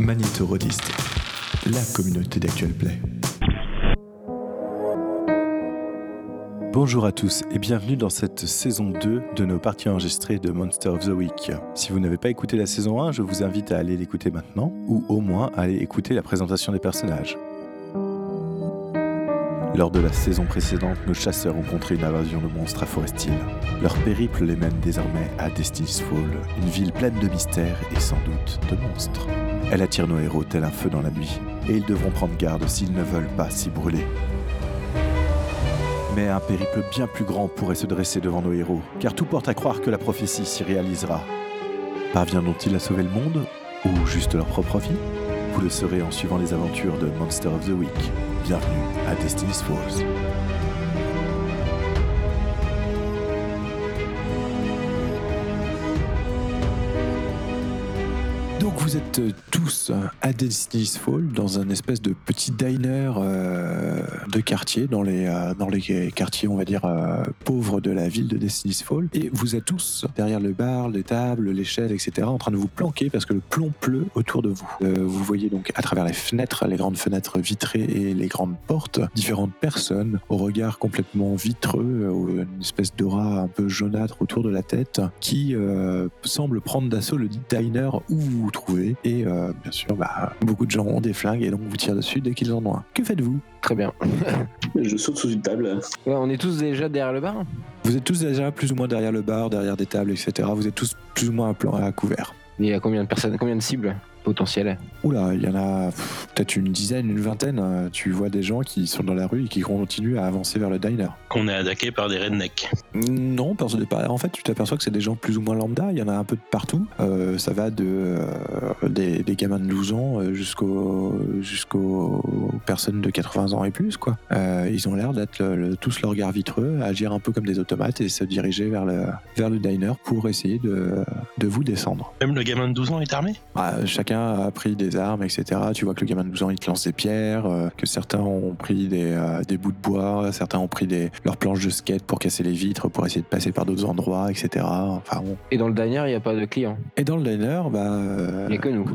Magnétorodiste, la communauté d'Actual Play. Bonjour à tous et bienvenue dans cette saison 2 de nos parties enregistrées de Monster of the Week. Si vous n'avez pas écouté la saison 1, je vous invite à aller l'écouter maintenant ou au moins à aller écouter la présentation des personnages. Lors de la saison précédente, nos chasseurs ont contré une invasion de monstres à Forest Hill. Leur périple les mène désormais à Destiny's Fall, une ville pleine de mystères et sans doute de monstres. Elle attire nos héros tel un feu dans la nuit, et ils devront prendre garde s'ils ne veulent pas s'y brûler. Mais un périple bien plus grand pourrait se dresser devant nos héros, car tout porte à croire que la prophétie s'y réalisera. Parviendront-ils à sauver le monde, ou juste leur propre vie Vous le saurez en suivant les aventures de Monster of the Week. Bienvenue à Destiny's Falls. Vous êtes euh, tous à Destiny's Fall dans un espèce de petit diner euh, de quartier dans les euh, dans les quartiers on va dire pauvres de la ville de Destiny's Fall et vous êtes tous derrière le bar, les tables, les chaises etc en train de vous planquer parce que le plomb pleut autour de vous. Vous voyez donc à travers les fenêtres, les grandes fenêtres vitrées et les grandes portes différentes personnes au regard complètement vitreux, une espèce d'aura un peu jaunâtre autour de la tête qui euh, semble prendre d'assaut le diner où vous vous trouvez et euh, bien sûr bah, beaucoup de gens ont des flingues et donc vous tirent dessus dès qu'ils en ont un. Que faites-vous? Très bien. Je saute sous une table. Ouais, on est tous déjà derrière le bar Vous êtes tous déjà plus ou moins derrière le bar, derrière des tables, etc. Vous êtes tous plus ou moins à, plan, à couvert. Il y a combien de personnes, combien de cibles? Potentielles Oula, il y en a peut-être une dizaine, une vingtaine. Tu vois des gens qui sont dans la rue et qui continuent à avancer vers le diner. qu'on est attaqué par des rednecks. Non, parce que en fait, tu t'aperçois que c'est des gens plus ou moins lambda. Il y en a un peu de partout. Euh, ça va de euh, des, des gamins de 12 ans euh, jusqu'aux jusqu'aux personnes de 80 ans et plus. Quoi. Euh, ils ont l'air d'être le- le- tous le regard vitreux, agir un peu comme des automates et se diriger vers le vers le diner pour essayer de de vous descendre. Même le gamin de 12 ans est armé? Ah, chacun a pris des armes, etc. Tu vois que le gamin de 12 ans, il te lance des pierres, euh, que certains ont pris des, euh, des bouts de bois, certains ont pris des, leurs planches de skate pour casser les vitres, pour essayer de passer par d'autres endroits, etc. Enfin bon. Et dans le diner, il n'y a pas de clients. Et dans le diner, bah... euh, Il n'y a que nous,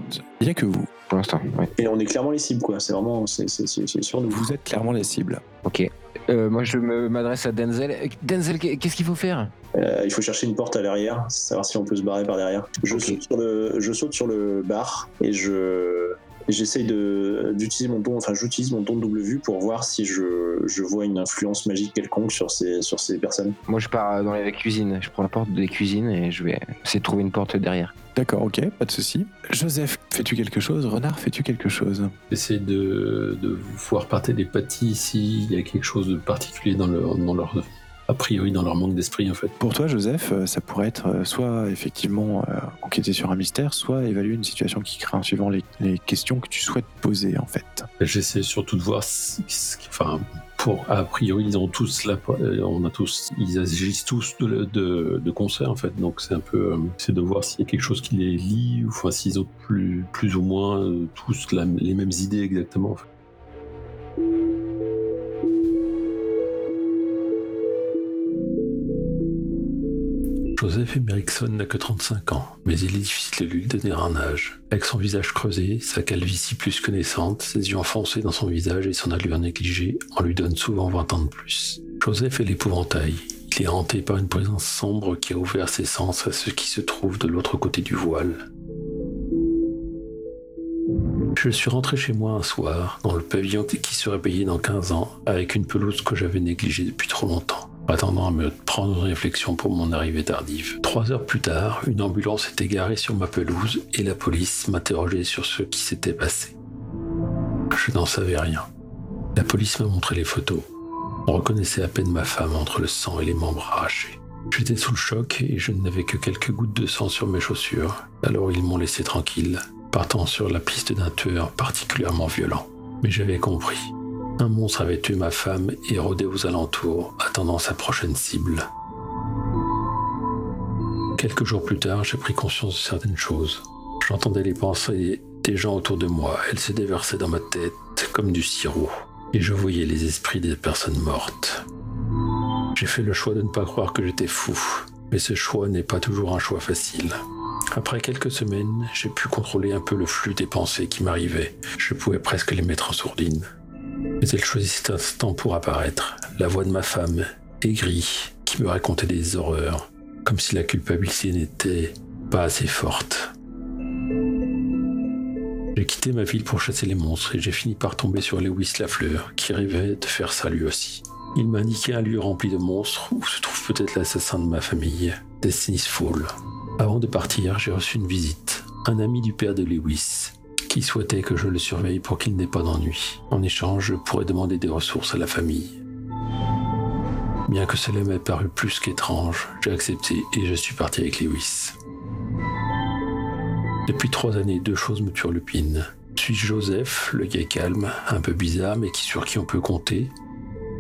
Il y a que vous. pour l'instant. Ouais. Et on est clairement les cibles, quoi. C'est vraiment, c'est c'est- c'est- c'est sur nous. Vous êtes clairement les cibles. Ok. Euh, moi, je m'adresse à Denzel. Denzel, qu'est- qu'est-ce qu'il faut faire? Euh, il faut chercher une porte à l'arrière, savoir si on peut se barrer par derrière. Je, Ok. saute, sur le, je saute sur le bar et je j'essaye de d'utiliser mon don, enfin j'utilise mon don de double vue pour voir si je, je vois une influence magique quelconque sur ces sur ces personnes. Moi, je pars dans les cuisines. Je prends la porte des cuisines et je vais essayer de trouver une porte derrière. D'accord, ok, pas de souci. Joseph, fais-tu quelque chose? Renard, fais-tu quelque chose? Essayez de, de voir par télépathie s'il y a quelque chose de particulier dans leur, dans leur a priori dans leur manque d'esprit en fait. Pour toi, Joseph, euh, ça pourrait être euh, soit effectivement euh, enquêter sur un mystère, soit évaluer une situation qui craint, suivant les, les questions que tu souhaites poser en fait. J'essaie surtout de voir si, si- enfin pour a priori ils ont tous la, euh, on a tous ils agissent tous de, de, de concert en fait donc c'est un peu euh, c'est de voir s'il y a quelque chose qui les lie ou enfin s'ils ont plus plus ou moins euh, tous la- les mêmes idées exactement. en fait. Joseph Emerickson n'a que 35 ans, mais il est difficile de lui donner un âge. Avec son visage creusé, sa calvitie plus que naissante, ses yeux enfoncés dans son visage et son allure négligée, on lui donne souvent 20 ans de plus. Joseph est l'épouvantail. Il est hanté par une présence sombre qui a ouvert ses sens à ce qui se trouve de l'autre côté du voile. Je suis rentré chez moi un soir, dans le pavillon qui serait payé dans 15 ans, avec une pelouse que j'avais négligée depuis trop longtemps attendant à me prendre une réflexion pour mon arrivée tardive. Trois heures plus tard, une ambulance était garée sur ma pelouse et la police m'interrogeait sur ce qui s'était passé. Je n'en savais rien. La police m'a montré les photos. On reconnaissait à peine ma femme entre le sang et les membres arrachés. J'étais sous le choc et je n'avais que quelques gouttes de sang sur mes chaussures. Alors ils m'ont laissé tranquille, partant sur la piste d'un tueur particulièrement violent. Mais j'avais compris. Un monstre avait tué ma femme et rôdait aux alentours, attendant sa prochaine cible. Quelques jours plus tard, j'ai pris conscience de certaines choses. J'entendais les pensées des gens autour de moi. Elles se déversaient dans ma tête comme du sirop. Et je voyais les esprits des personnes mortes. J'ai fait le choix de ne pas croire que j'étais fou. Mais ce choix n'est pas toujours un choix facile. Après quelques semaines, j'ai pu contrôler un peu le flux des pensées qui m'arrivaient. Je pouvais presque les mettre en sourdine. Mais elle choisit cet instant pour apparaître. La voix de ma femme, aigrie, qui me racontait des horreurs, comme si la culpabilité n'était pas assez forte. J'ai quitté ma ville pour chasser les monstres et j'ai fini par tomber sur Lewis Lafleur, qui rêvait de faire ça lui aussi. Il m'a indiqué un lieu rempli de monstres où se trouve peut-être l'assassin de ma famille, Destiny's Fall. Avant de partir, j'ai reçu une visite. Un ami du père de Lewis, qui souhaitait que je le surveille pour qu'il n'ait pas d'ennui. En échange, je pourrais demander des ressources à la famille. Bien que cela m'ait paru plus qu'étrange, j'ai accepté et je suis parti avec Lewis. Depuis trois années, deux choses me turlupinent. Suis-je Joseph, le gars calme, un peu bizarre, mais sur qui on peut compter?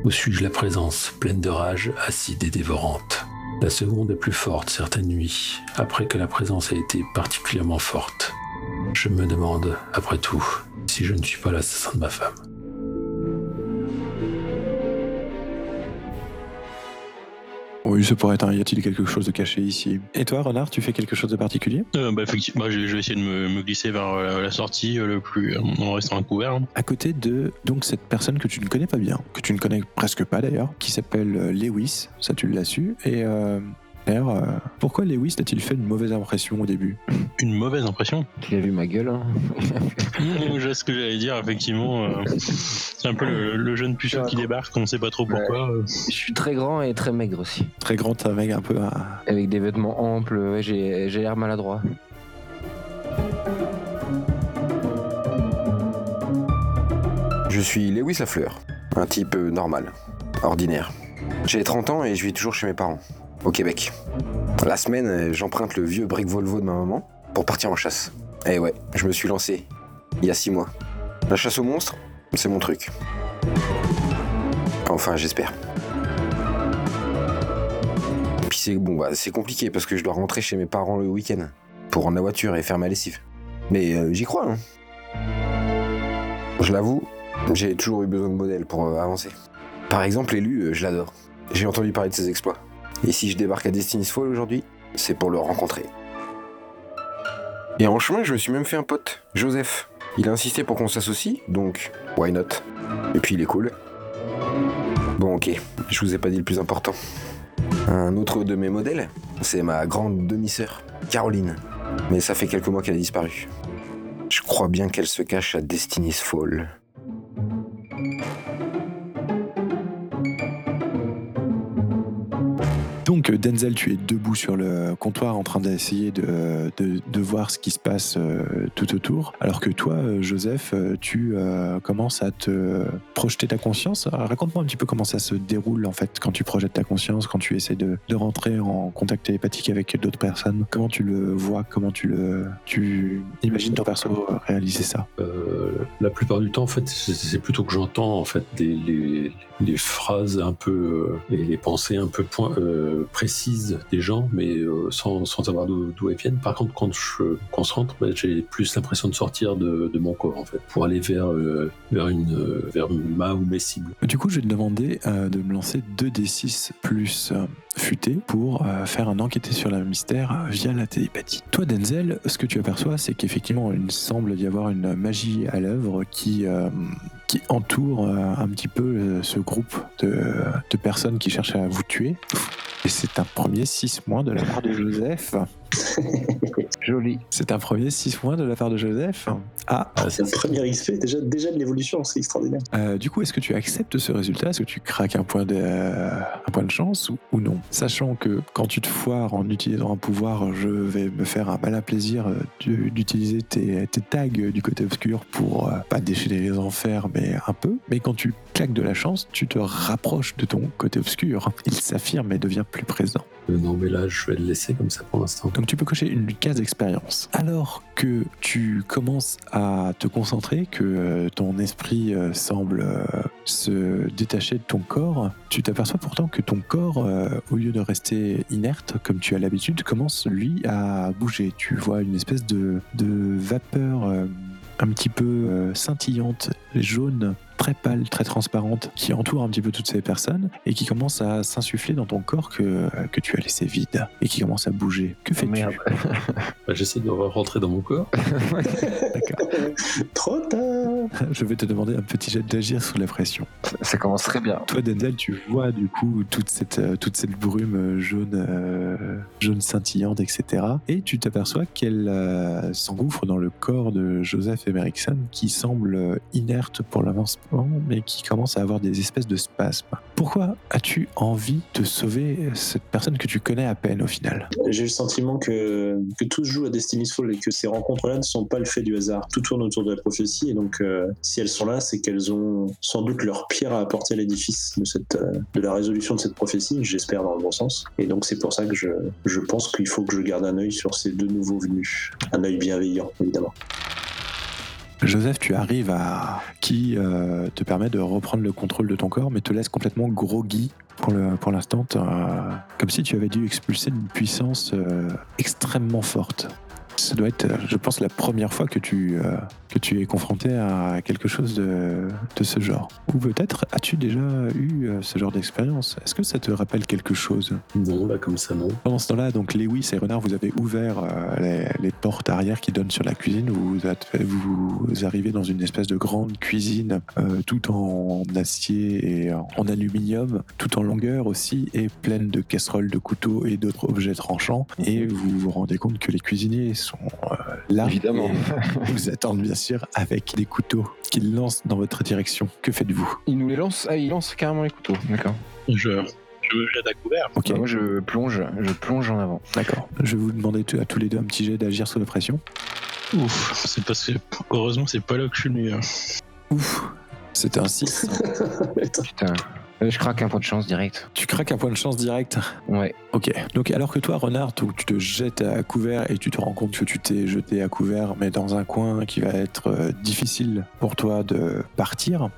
Ou suis-je la présence, pleine de rage, acide et dévorante? La seconde est plus forte certaines nuits, après que la présence a été particulièrement forte. Je me demande, après tout, si je ne suis pas l'assassin de ma femme. Oui, ça pourrait être un. Y a-t-il quelque chose de caché ici? Et toi, Renard, tu fais quelque chose de particulier? Euh, bah, effectivement, je, je vais essayer de me, me glisser vers euh, la sortie euh, le plus, euh, en restant à couvert. hein. À côté de donc cette personne que tu ne connais pas bien, que tu ne connais presque pas d'ailleurs, qui s'appelle euh, Lewis, ça tu l'as su. Et euh, d'ailleurs, euh, pourquoi Lewis a-t-il fait une mauvaise impression au début Une mauvaise impression. Tu as vu ma gueule hein je sais ce que j'allais dire, effectivement. euh, c'est un peu le, le jeune puceau qui débarque, on ne sait pas trop pourquoi. euh. Je suis très grand et très maigre aussi. Très grand, un mec un peu. à- Avec des vêtements amples, ouais, j'ai j'ai l'air maladroit. Je suis Lewis Lafleur, un type normal, ordinaire. J'ai 30 ans et je vis toujours chez mes parents, au Québec. La semaine, euh, j'emprunte le vieux brick Volvo de ma maman pour partir en chasse. Et ouais, je me suis lancé il y a 6 mois. La chasse aux monstres, c'est mon truc. Enfin, j'espère. Puis c'est bon, bah, c'est compliqué parce que je dois rentrer chez mes parents le week-end pour rendre la voiture et faire ma lessive. Mais euh, j'y crois. Hein. Je l'avoue, j'ai toujours eu besoin de modèles pour euh, avancer. Par exemple, l'élu, je l'adore. J'ai entendu parler de ses exploits. Et si je débarque à Destiny's Fall aujourd'hui, c'est pour le rencontrer. Et en chemin, je me suis même fait un pote, Joseph. Il a insisté pour qu'on s'associe, donc why not? Et puis il est cool. Bon, ok, je vous ai pas dit le plus important. Un autre de mes modèles, c'est ma grande demi-sœur, Caroline. Mais ça fait quelques mois qu'elle a disparu. Je crois bien qu'elle se cache à Destiny's Fall. Donc euh, Denzel, tu es debout sur le comptoir en train d'essayer de, de, de voir ce qui se passe euh, tout autour, alors que toi, euh, Joseph, tu commences à te projeter ta conscience. Alors, Raconte-moi un petit peu comment ça se déroule en fait quand tu projettes ta conscience, quand tu essaies de, de rentrer en contact télépathique avec d'autres personnes. Comment tu le vois? Comment tu le tu imagines ton perso réaliser ça? Euh, la plupart du temps, en fait, c'est plutôt que j'entends en fait des, les, les phrases un peu euh, et les pensées un peu point, euh, précises des gens, mais euh, sans, sans savoir d'où elles viennent. Par contre, quand je concentre, ben, j'ai plus l'impression de sortir de, mon corps en fait, pour aller vers euh, vers une euh, vers ma ou mes cibles. Du coup, je vais te demander de me lancer 2d6 plus futé pour faire un enquêter sur le mystère via la télépathie. Toi, Denzel, ce que tu aperçois, c'est qu'effectivement, il semble y avoir une magie à l'œuvre qui, qui entoure un petit peu ce groupe de, de personnes qui cherchent à vous tuer. Et c'est un premier 6 mois de la part de Joseph. Joli. C'est un premier 6 mois de la part de Joseph. Ah, C'est un premier XP, déjà, déjà de l'évolution, c'est extraordinaire. Euh, du coup, est-ce que tu acceptes ce résultat? Est-ce que tu craques un point de, euh, un point de chance ou, ou non? Sachant que quand tu te foires en utilisant un pouvoir, je vais me faire un malin plaisir euh, du- d'utiliser tes, tes tags du côté obscur pour euh, pas déchaîner les enfers, mais un peu. Mais quand tu claques de la chance, tu te rapproches de ton côté obscur. Il s'affirme et devient plus présent. Non, mais là, je vais le laisser comme ça pour l'instant. Donc tu peux cocher une case Alors que tu commences à te concentrer, que euh, ton esprit euh, semble euh, se détacher de ton corps, tu t'aperçois pourtant que ton corps, au lieu de rester inerte comme tu as l'habitude, commence lui à bouger. Tu vois une espèce de, vapeur un petit peu scintillante, jaune, très pâle, très transparente, qui entoure un petit peu toutes ces personnes et qui commence à s'insuffler dans ton corps que, que tu as laissé vide et qui commence à bouger. Que fais-tu Merde. Bah, J'essaie de rentrer dans mon corps. D'accord. Trop tard Je vais te demander un petit jet d'agir sous la pression. Ça commence très bien. Toi, Denzel, tu vois du coup toute cette, euh, toute cette brume euh, jaune, euh, jaune scintillante, etc. Et tu t'aperçois qu'elle euh, s'engouffre dans le corps de Joseph Emerickson, qui semble inerte pour l'avancement, mais qui commence à avoir des espèces de spasmes. Pourquoi as-tu envie de sauver cette personne que tu connais à peine au final? J'ai le sentiment que, que tout se joue à Destiny's Fall et que ces rencontres-là ne sont pas le fait du hasard. Tout tourne autour de la prophétie et donc euh, si elles sont là, c'est qu'elles ont sans doute leur pierre à apporter à l'édifice de, euh, de la résolution de cette prophétie, j'espère dans le bon sens. Et donc c'est pour ça que je, je pense qu'il faut que je garde un œil sur ces deux nouveaux venus. Un œil bienveillant, évidemment. Joseph, tu arrives à qui euh, te permet de reprendre le contrôle de ton corps, mais te laisse complètement groggy pour l'instant, euh, comme si tu avais dû expulser une puissance euh, extrêmement forte. Ça doit être, euh, je pense, la première fois que tu euh, que tu es confronté à quelque chose de, de ce genre. Ou peut-être as-tu déjà eu euh, ce genre d'expérience? Est-ce que ça te rappelle quelque chose? Non, là, comme ça, non. pendant ce temps-là, donc Lewis et Renard, vous avez ouvert euh, les, les portes arrière qui donnent sur la cuisine. Vous, vous arrivez dans une espèce de grande cuisine, tout en acier et en, en aluminium, tout en longueur aussi, et pleine de casseroles, de couteaux et d'autres objets tranchants. Et vous vous rendez compte que les cuisiniers sont euh, là. Évidemment. vous attendent bien sûr avec des couteaux qu'ils lancent dans votre direction. Que faites-vous? Il nous les lance. Ah, il lance carrément les couteaux. D'accord. Je, je me jette à couvert. Ok, Bah, moi, je plonge, je plonge en avant. d'accord. Je vais vous demander à tous les deux un petit jet d'agir sous la pression. Ouf, c'est parce que heureusement c'est pas là que je suis le meilleur. Ouf, c'était un 6. Putain. Euh, je craque un point de chance direct. Tu craques un point de chance direct. Ouais. Ok. Donc alors que toi, Renard, tu te jettes à couvert et tu te rends compte que tu t'es jeté à couvert, mais dans un coin qui va être euh, difficile pour toi de partir,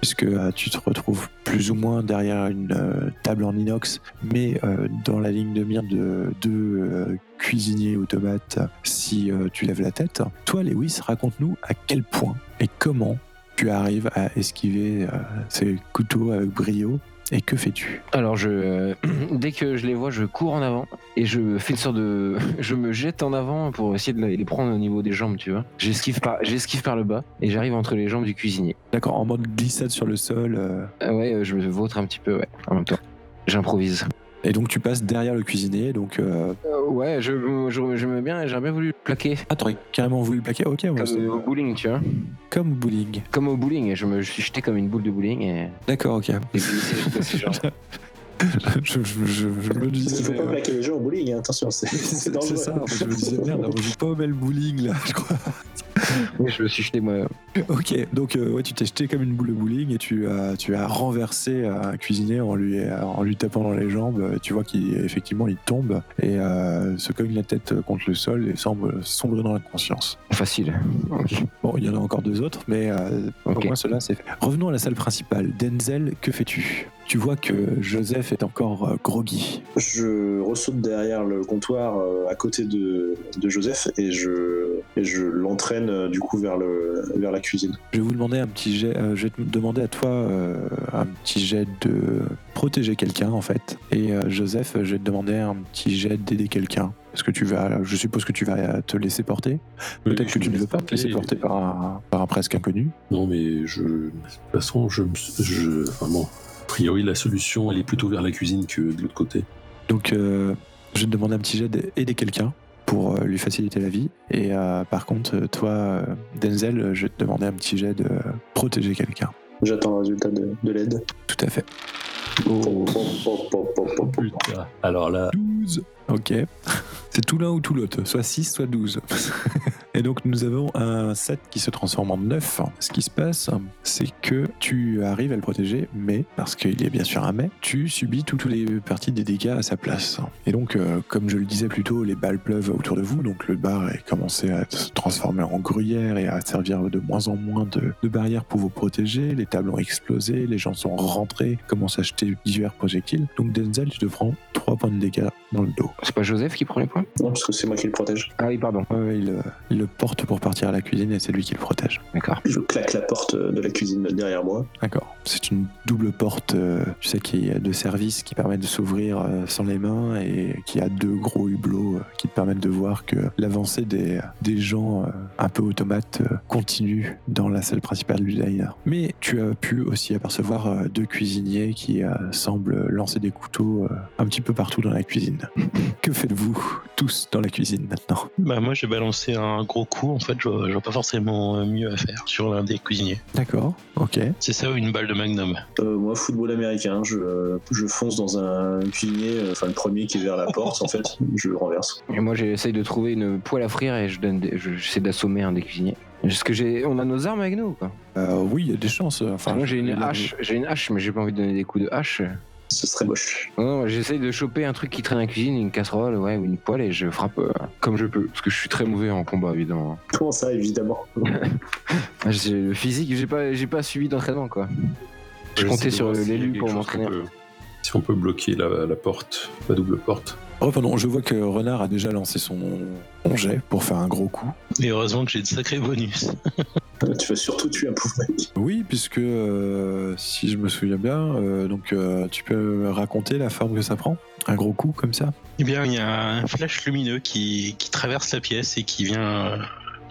puisque euh, tu te retrouves plus ou moins derrière une table en inox, mais dans la ligne de mire de deux cuisiniers automates si tu lèves la tête. Toi, Lewis, raconte-nous à quel point et comment tu arrives à esquiver euh, ces couteaux avec brio et que fais-tu? Alors, je, euh, dès que je les vois, je cours en avant et je fais une sorte de. Je me jette en avant pour essayer de les prendre au niveau des jambes, tu vois. J'esquive par, j'esquive par le bas et j'arrive entre les jambes du cuisinier. D'accord, en mode glissade sur le sol. euh, Ah ouais, je me vautre un petit peu, ouais, en même temps. J'improvise. Et donc tu passes derrière le cuisinier. Donc, euh... Euh, ouais, je, je, me bien, j'aurais bien voulu le plaquer. ah, t'aurais carrément voulu le plaquer? Ok, ouais, Comme c'est- au bowling, tu vois. comme bowling. Comme au bowling, je me je suis jeté comme une boule de bowling et. D'accord, ok. et jusqu'à ses jambes. je, je, je, je me disais. qu'il faut pas plaquer les gens au bowling, hein, attention, c'est dangereux. c'est ça, je me disais merde, on joue pas au bel bowling là, je crois. Oui, je me suis jeté moi. Ok, donc euh, ouais, tu t'es jeté comme une boule de bowling et tu as, tu as renversé un cuisinier en lui, en lui tapant dans les jambes. Tu vois qu'effectivement il tombe et euh, se cogne la tête contre le sol et semble sombrer dans l'inconscience. Facile. Bon, il y en a encore deux autres, mais euh, au moins cela c'est fait. Revenons à la salle principale. Denzel, que fais-tu? Tu vois que Joseph est encore euh, groggy. Je ressaute derrière le comptoir euh, à côté de, de Joseph et je, et je l'entraîne euh, du coup vers, le, vers la cuisine. Je vais vous demander un petit jet. euh, je vais te demander à toi euh, un petit jet de protéger quelqu'un en fait. Et euh, Joseph, je vais te demander un petit jet d'aider quelqu'un. Parce que tu vas, je suppose que tu vas te laisser porter? Peut-être Oui, que tu me ne veux laisse pas te laisser porter par un, par un presque inconnu. Non, mais je. De toute façon, je. me- je enfin bon, a priori, la solution, elle est plutôt vers la cuisine que de l'autre côté. Donc, euh, je vais te demander un petit jet d'aider quelqu'un pour euh, lui faciliter la vie. Et euh, par contre, toi, Denzel, je vais te demander un petit jet de protéger quelqu'un. J'attends le résultat de, de l'aide. Tout à fait. Pop, pop. Putain. Alors là, 12. Ok. C'est tout l'un ou tout l'autre, soit 6, soit 12. Et donc nous avons un 7 qui se transforme en 9. Ce qui se passe, c'est que tu arrives à le protéger, mais, parce qu'il y a bien sûr un mais, tu subis toutes les parties des dégâts à sa place. Et donc, euh, comme je le disais plus tôt, les balles pleuvent autour de vous, donc le bar est commencé à se transformer en gruyère et à servir de moins en moins de, de barrières pour vous protéger. Les tables ont explosé, les gens sont rentrés, commencent à jeter divers projectiles. Donc Denzel, tu te prends 3 points de dégâts dans le dos. C'est pas Joseph qui prend les points? Non, parce que c'est moi qui le protège. Ah oui, pardon. Ouais, ouais, il, euh, il le porte pour partir à la cuisine et c'est lui qui le protège. D'accord. Je claque la porte de la cuisine derrière moi. D'accord. C'est une double porte, euh, tu sais, qui est de service qui permet de s'ouvrir euh, sans les mains et qui a deux gros hublots euh, qui te permettent de voir que l'avancée des, des gens euh, un peu automates euh, continue dans la salle principale du diner. Mais tu as pu aussi apercevoir euh, deux cuisiniers qui euh, semblent lancer des couteaux euh, un petit peu partout dans la cuisine. que faites-vous tous dans la cuisine maintenant? Bah moi j'ai balancé un gros coup, en fait je vois, je vois pas forcément euh, mieux à faire sur l'un des cuisiniers. D'accord, ok. C'est ça ou une balle de magnum? Euh, moi, football américain, je, je fonce dans un cuisinier, euh, enfin le premier qui est vers la porte, en fait, je le renverse. Et moi, j'essaye de trouver une poêle à frire et je donne des- je- j'essaie d'assommer un des cuisiniers. Est-ce que j'ai, on a nos armes avec nous ou quoi Euh, oui, il y a des chances. euh, Enfin, Moi, j'ai une hache, j'ai une hache, mais j'ai pas envie de donner des coups de hache. Ce serait moche. Non, non, j'essaye de choper un truc qui traîne à la cuisine, une casserole, ouais, ou une poêle, et je frappe euh, comme je peux, parce que je suis très mauvais en combat, évidemment. Comment ça, évidemment? Ah, Le physique, j'ai pas, j'ai pas suivi d'entraînement, quoi. Je comptais J'essaie de sur l'élu pour m'entraîner. Si on peut bloquer la, la porte, la double porte. Oh, pardon, je vois que Renard a déjà lancé son, son jet pour faire un gros coup. Et heureusement que j'ai de sacrés bonus. Tu vas surtout tuer un pauvre mec. Oui, puisque euh, si je me souviens bien, euh, donc euh, tu peux raconter la forme que ça prend Un gros coup comme ça? Eh bien il y a un flash lumineux qui, qui traverse la pièce et qui vient, euh,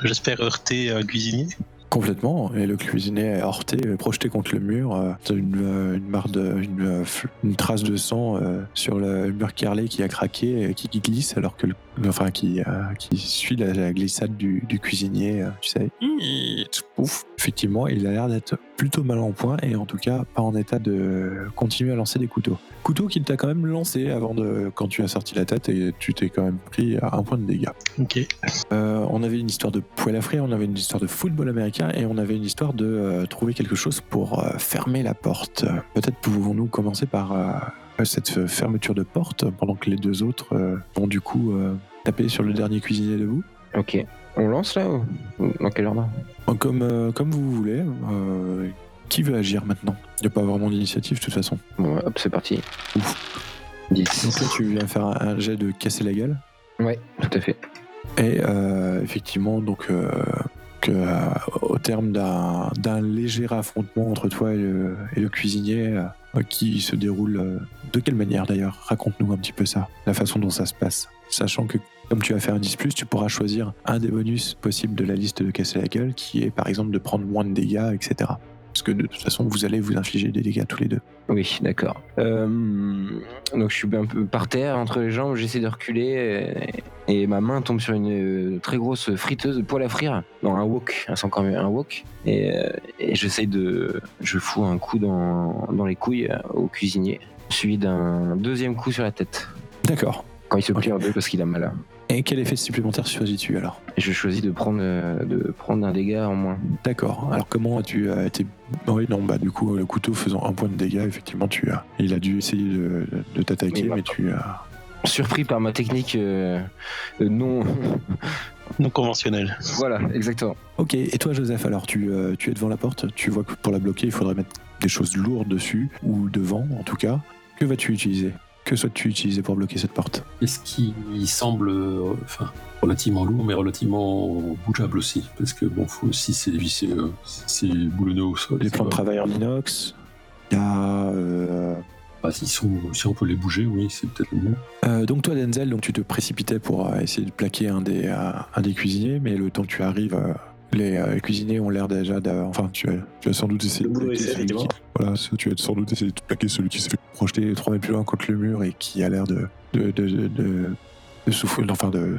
j'espère, heurter un cuisinier. Complètement. Et le cuisinier est heurté, projeté contre le mur. euh, une, euh, une, de, une, euh, une trace de sang sur le mur carrelé qui a craqué et qui glisse alors que le, enfin qui, euh, qui suit la, la glissade du, du cuisinier. euh, tu sais, pouf. Effectivement, il a l'air d'être plutôt mal en point et en tout cas pas en état de continuer à lancer des couteaux. Couteau qu'il t'a quand même lancé avant de quand tu as sorti la tête et tu t'es quand même pris à un point de dégâts. Ok. Euh, on avait une histoire de poêle à frire, on avait une histoire de football américain et on avait une histoire de euh, trouver quelque chose pour euh, fermer la porte. Peut-être pouvons-nous commencer par euh, cette euh, fermeture de porte pendant que les deux autres euh, vont du coup taper sur le dernier cuisinier debout. Ok. On lance là ou dans quel ordre Comme, comme vous voulez. qui veut agir maintenant? Il n'y a pas vraiment d'initiative de toute façon. Bon, hop, c'est parti. Ouf. 10. Donc là, tu viens faire un, un jet de casser la gueule. Ouais, tout à fait. Et euh, effectivement, donc, euh, que, euh, au terme d'un d'un léger affrontement entre toi et le, et le cuisinier, qui se déroule euh, de quelle manière d'ailleurs? Raconte-nous un petit peu ça, la façon dont ça se passe. Sachant que, comme tu as fait un 10, tu pourras choisir un des bonus possibles de la liste de casser la gueule, qui est par exemple de prendre moins de dégâts, etc. Parce que de toute façon, vous allez vous infliger des dégâts tous les deux. Oui, d'accord. Euh, donc je suis un peu par terre entre les jambes, j'essaie de reculer et, et ma main tombe sur une euh, très grosse friteuse de poêle à frire. Non, un wok, c'est encore mieux, un wok. Et, euh, et j'essaie de. Je fous un coup dans, dans les couilles au cuisinier, suivi d'un deuxième coup sur la tête. D'accord. Quand il se plie en deux parce qu'il a mal. Et quel effet supplémentaire choisis-tu alors? Et je choisis de prendre, euh, de prendre un dégât en moins. D'accord. Alors comment as-tu euh, été Oui, non, bah du coup le couteau faisant un point de dégâts, effectivement, tu as. Il a dû essayer de, de t'attaquer, Mais bah, mais tu as. Surpris par ma technique euh, euh, non. Non conventionnel. voilà, exactement. Ok. Et toi, Joseph, alors tu, euh, tu es devant la porte. Tu vois que pour la bloquer, il faudrait mettre des choses lourdes dessus ou devant, en tout cas. Que vas-tu utiliser? Que souhaites-tu utiliser pour bloquer cette porte? Est-ce qui semble euh, enfin, relativement lourd, mais relativement bougeable aussi? Parce que, bon, faut, si c'est euh, c'est boulonneux au sol. Les plans de va. travail en inox. Il y a. euh, Bah, s'ils sont- si on peut les bouger, oui, c'est peut-être le mieux. Euh, donc toi Denzel, donc tu te précipitais pour euh, essayer de plaquer un des, euh, un des cuisiniers, mais le temps que tu arrives, euh, les, euh, cuisiniers ont l'air déjà d'avoir... Enfin, tu, as- tu as sans doute essayé de plaquer celui qui... Voilà, ça, tu as sans doute essayé de plaquer celui qui s'est fait projeter 3 mètres plus loin contre le mur et qui a l'air de, de, de, de, de- de souffrir, enfin de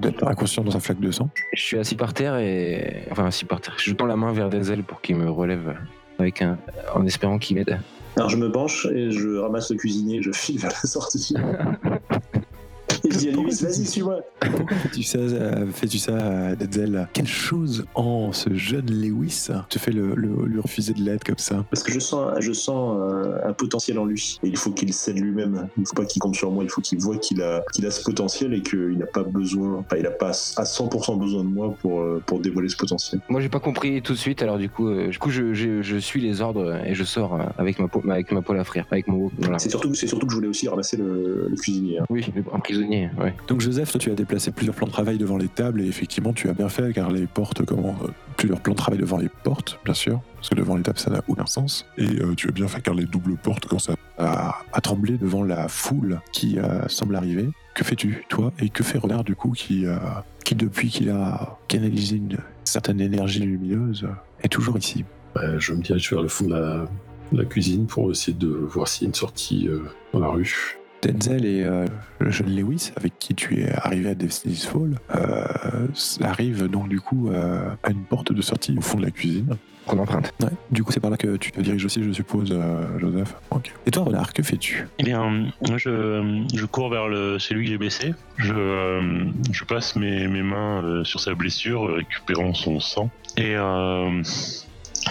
d'être inconscient dans sa flaque de sang. Je suis assis par terre et. Enfin, assis par terre. Je tends la main vers Denzel pour qu'il me relève avec un... en espérant qu'il m'aide. Alors je me penche et je ramasse le cuisinier et je file vers la sortie. et je dis à Lewis, vas-y, suis-moi. Pourquoi fais-tu ça, euh, fais-tu ça euh, Denzel Quelle chose en ce jeune Lewis te fait le, le- lui refuser de l'aide comme ça Parce que je sens, je sens un, un potentiel en lui. Et il faut qu'il cède lui-même. Il ne faut pas qu'il compte sur moi. Il faut qu'il voit qu'il a, qu'il a ce potentiel et qu'il n'a pas besoin, enfin, il n'a pas à 100% besoin de moi pour, euh, pour dévoiler ce potentiel. Moi, j'ai pas compris tout de suite, alors du coup, euh, du coup je, je, je suis les ordres et je sors euh, avec ma, peau- avec ma poêle à frire, avec mon. Voilà. C'est surtout, c'est surtout que je voulais aussi ramasser le, le cuisinier. hein. Oui, un prisonnier. Ouais. Donc Joseph, toi tu as déplacé plusieurs plans de travail devant les tables et effectivement tu as bien fait car les portes comment euh, plusieurs plans de travail devant les portes bien sûr parce que devant les tables ça n'a aucun sens et euh, tu as bien fait car les doubles portes commencent à, à trembler devant la foule qui euh, semble arriver. Que fais-tu toi? Et que fait Renard du coup qui euh, qui depuis qu'il a canalisé une certaine énergie lumineuse est toujours ici? Bah, je me dirige vers le fond de la, cuisine pour essayer de voir s'il y a une sortie euh, dans la rue. Denzel et euh, le jeune Lewis, avec qui tu es arrivé à Destiny's Fall, euh, arrivent donc du coup euh, à une porte de sortie au fond de la cuisine. Qu'on emprunte. Ouais. Du coup, c'est par là que tu te diriges aussi, je suppose, euh, Joseph. Ok. Et toi, Renard, que fais-tu? Eh bien, moi, je, je cours vers le, celui que j'ai blessé. Je, euh, je passe mes, mes mains euh, sur sa blessure, récupérant son sang. Et euh,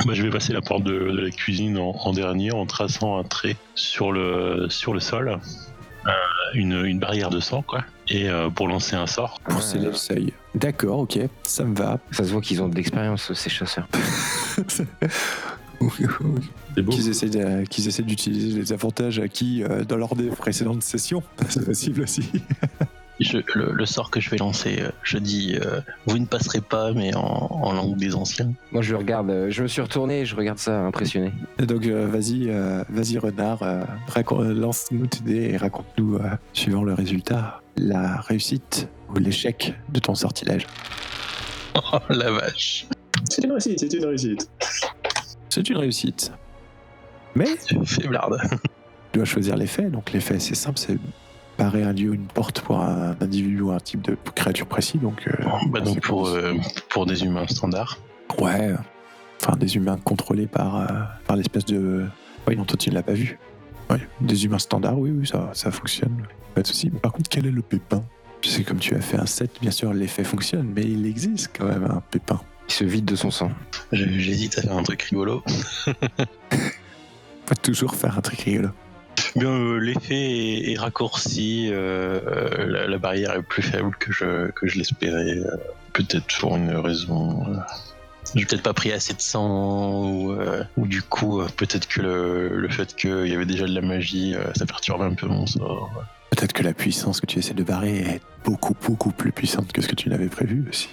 bah, je vais passer la porte de, de la cuisine en, en dernier en traçant un trait sur le, sur le sol. Euh, une, une barrière de sang, quoi. Et euh, pour lancer un sort. Pour sceller le seuil. D'accord, ok, ça me va. Ça se voit qu'ils ont de l'expérience, ces chasseurs. Qu'ils essaient qu'ils essaient d'utiliser les avantages acquis euh, dans des précédentes sessions. C'est possible aussi. Je- le, le sort que je vais lancer, euh, je dis, euh, vous ne passerez pas, mais en, en langue des anciens. Moi, je regarde, euh, je me suis retourné et je regarde ça impressionné. Et Donc euh, vas-y, euh, vas-y Renard, euh, lance-nous tes dés et raconte-nous, euh, suivant le résultat, la réussite ou l'échec de ton sortilège. Oh la vache. C'est une réussite, c'est une réussite. C'est une réussite. Mais Faiblarde. tu dois choisir les faits. Donc les faits, c'est simple, c'est barrer un lieu, une porte pour un individu ou un type de créature précis. Donc, euh, Bah donc c'est pour, pour- euh, pour des humains standards. ouais, enfin des humains contrôlés par, euh, par l'espèce de... Oui, non, toi tu ne l'as pas vu. Ouais, des humains standards, oui, oui, ça, ça fonctionne. Pas de souci. Par contre, quel est le pépin? Tu sais, comme tu as fait un set, bien sûr, l'effet fonctionne, mais il existe quand même un pépin. Il se vide de son sang. J'hésite à faire un truc rigolo. Faut toujours faire un truc rigolo. Bien, euh, l'effet est, est raccourci, euh, euh, la, la barrière est plus faible que je, que je l'espérais. euh, peut-être pour une raison. euh, j'ai peut-être pas pris assez de sang, ou, euh, ou du coup, euh, peut-être que le, le fait qu'il y avait déjà de la magie, euh, ça perturbait un peu mon sort. Peut-être que la puissance que tu essaies de barrer est beaucoup, beaucoup plus puissante que ce que tu n'avais prévu aussi.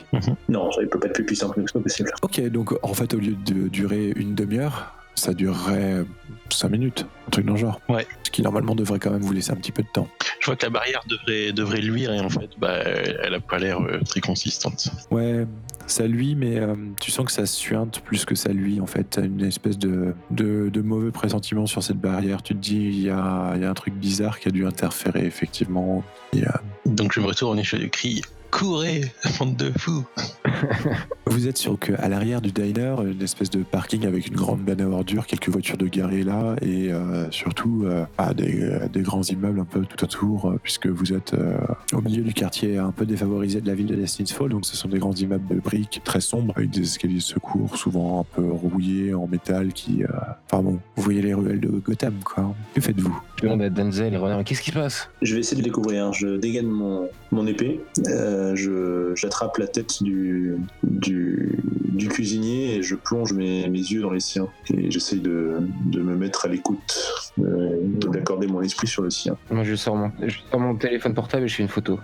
Non, ça ne peut pas être plus puissant que c'est pas possible. Ok, donc en fait, au lieu de durer une demi-heure, ça durerait 5 minutes, un truc dans le genre. Ouais. Ce qui normalement devrait quand même vous laisser un petit peu de temps. Je vois que la barrière devrait, devrait luire et en fait, bah, elle a pas l'air euh, très consistante. Ouais, ça luit, mais euh, tu sens que ça suinte plus que ça luit en fait. T'as une espèce de, de, de mauvais pressentiment sur cette barrière. Tu te dis, il y a, il y a un truc bizarre qui a dû interférer effectivement. Et, euh, Donc je me retourne et je crie Courez, bande de fous. Vous êtes sur que à l'arrière du diner, une espèce de parking avec une grande banne à ordures, quelques voitures de garées là, et euh, surtout euh, ah, des, euh, des grands immeubles un peu tout autour, euh, puisque vous êtes euh, au milieu du quartier un peu défavorisé de la ville de Destiny's Fall, donc ce sont des grands immeubles de briques très sombres, avec des escaliers de secours souvent un peu rouillés en métal qui... euh, Enfin bon, vous voyez les ruelles de Gotham, quoi. Que faites-vous? Je demande à Denzel et Renard, qu'est-ce qui se passe? Je vais essayer de découvrir. Je dégaine mon, mon épée, euh, j'attrape la tête du, du, du cuisinier et je plonge mes, mes yeux dans les siens. Et j'essaye de, de me mettre à l'écoute, euh, d'accorder mon esprit sur le sien. Moi, je sors, mon, je sors mon téléphone portable et je fais une photo.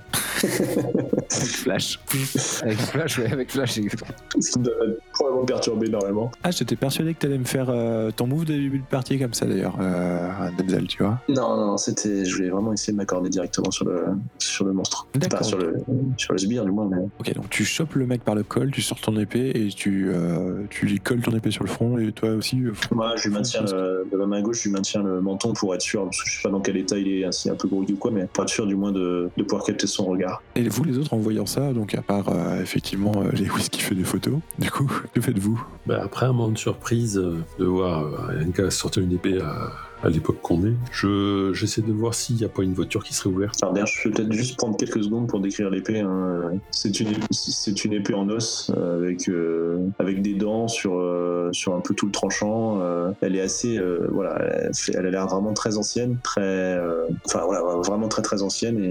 Flash. Avec flash, ouais, avec flash, exactement. Ce qui me doit probablement perturber énormément. Ah, j'étais persuadé que t'allais me faire euh, ton move de début de partie comme ça d'ailleurs, euh, Denzel, tu vois. Non, non, c'était, je voulais vraiment essayer de m'accorder directement sur le, sur le monstre. D'accord. Pas sur le, sur le sbire, du moins, mais. Ok, donc tu chopes le mec par le col, tu sors ton épée et tu, euh, tu lui colles ton épée sur le front et toi aussi. euh, Moi, je lui maintiens le, de la main gauche, je lui maintiens le menton pour être sûr, parce que je sais pas dans quel état il est, est un peu gros ou quoi, mais pour être sûr du moins de, de pouvoir capter son regard. Et vous les autres en voyant ça, donc à part euh, effectivement euh, Lewis qui fait des photos, du coup, que faites-vous? Bah, après un moment de surprise euh, de voir euh, gars sortir une épée à, à l'époque qu'on est, je, j'essaie de voir s'il n'y a pas une voiture qui serait ouverte. Alors d'ailleurs, je vais peut-être juste prendre quelques secondes pour décrire l'épée. hein. C'est une, c'est une épée en os euh, avec euh, avec des dents sur euh, sur un peu tout le tranchant. euh. elle est assez, euh, voilà, elle, fait- elle a l'air vraiment très ancienne, très, euh, enfin voilà, vraiment très très ancienne et,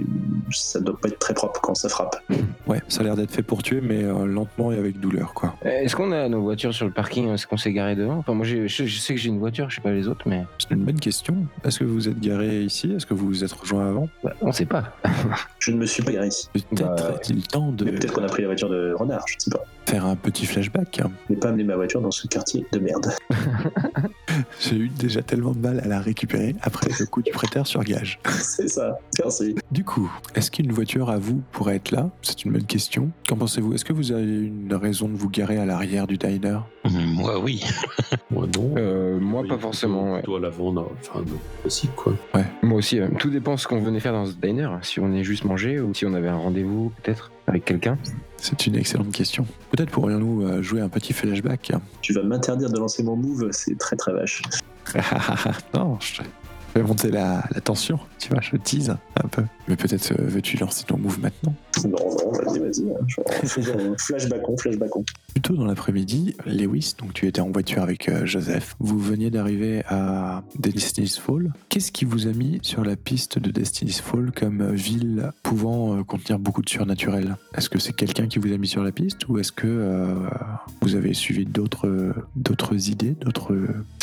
et ça doit pas être très propre quand ça frappe. Ouais, ça a l'air d'être fait pour tuer, mais euh, lentement et avec douleur, quoi. Est-ce qu'on a nos voitures sur le parking? Est-ce qu'on s'est garé devant? Enfin, moi, j'ai- je, je sais que j'ai une voiture, je sais pas les autres, mais. C'est une bonne question. Est-ce que vous êtes garé ici? Est-ce que vous vous êtes rejoint avant? Bah, on sait pas. Je ne me suis pas garé ici. Peut-être Bah, est-il temps de Mais peut-être qu'on a pris la voiture de Renard, je ne sais pas. faire un petit flashback. Je n'ai pas amené ma voiture dans ce quartier de merde. J'ai eu déjà tellement de mal à la récupérer après le coup du prêteur sur gage. C'est ça. Merci. Du coup, est-ce qu'une voiture à vous pourrait être là? C'est une bonne question. Qu'en pensez-vous? Est-ce que vous avez une raison de vous garer à l'arrière du diner? Moi, oui. Moi, non. Euh, moi, Oui, pas plutôt- forcément. ouais. Plutôt à l'avant, non. Enfin, non. Aussi, quoi. Moi aussi. euh, Tout dépend ce qu'on venait faire dans ce diner. Si on est juste mangé ou si on avait un rendez-vous, peut-être, avec quelqu'un. C'est une excellente question. Peut-être pourrions-nous euh, jouer un petit flashback Tu vas m'interdire de lancer mon move, c'est très très vache. Non, je fais monter la, la tension, tu vois, je tease un peu. Mais peut-être euh, veux-tu lancer ton move maintenant? Non, non, vas-y, vas-y. hein. Je- flashback-on, flashback-on. Plus tôt dans l'après-midi, Lewis, donc tu étais en voiture avec euh, Joseph, vous veniez d'arriver à Destiny's Fall. Qu'est-ce qui vous a mis sur la piste de Destiny's Fall comme euh, ville pouvant euh, contenir beaucoup de surnaturel? Est-ce que c'est quelqu'un qui vous a mis sur la piste ou est-ce que euh, vous avez suivi d'autres d'autres idées, d'autres...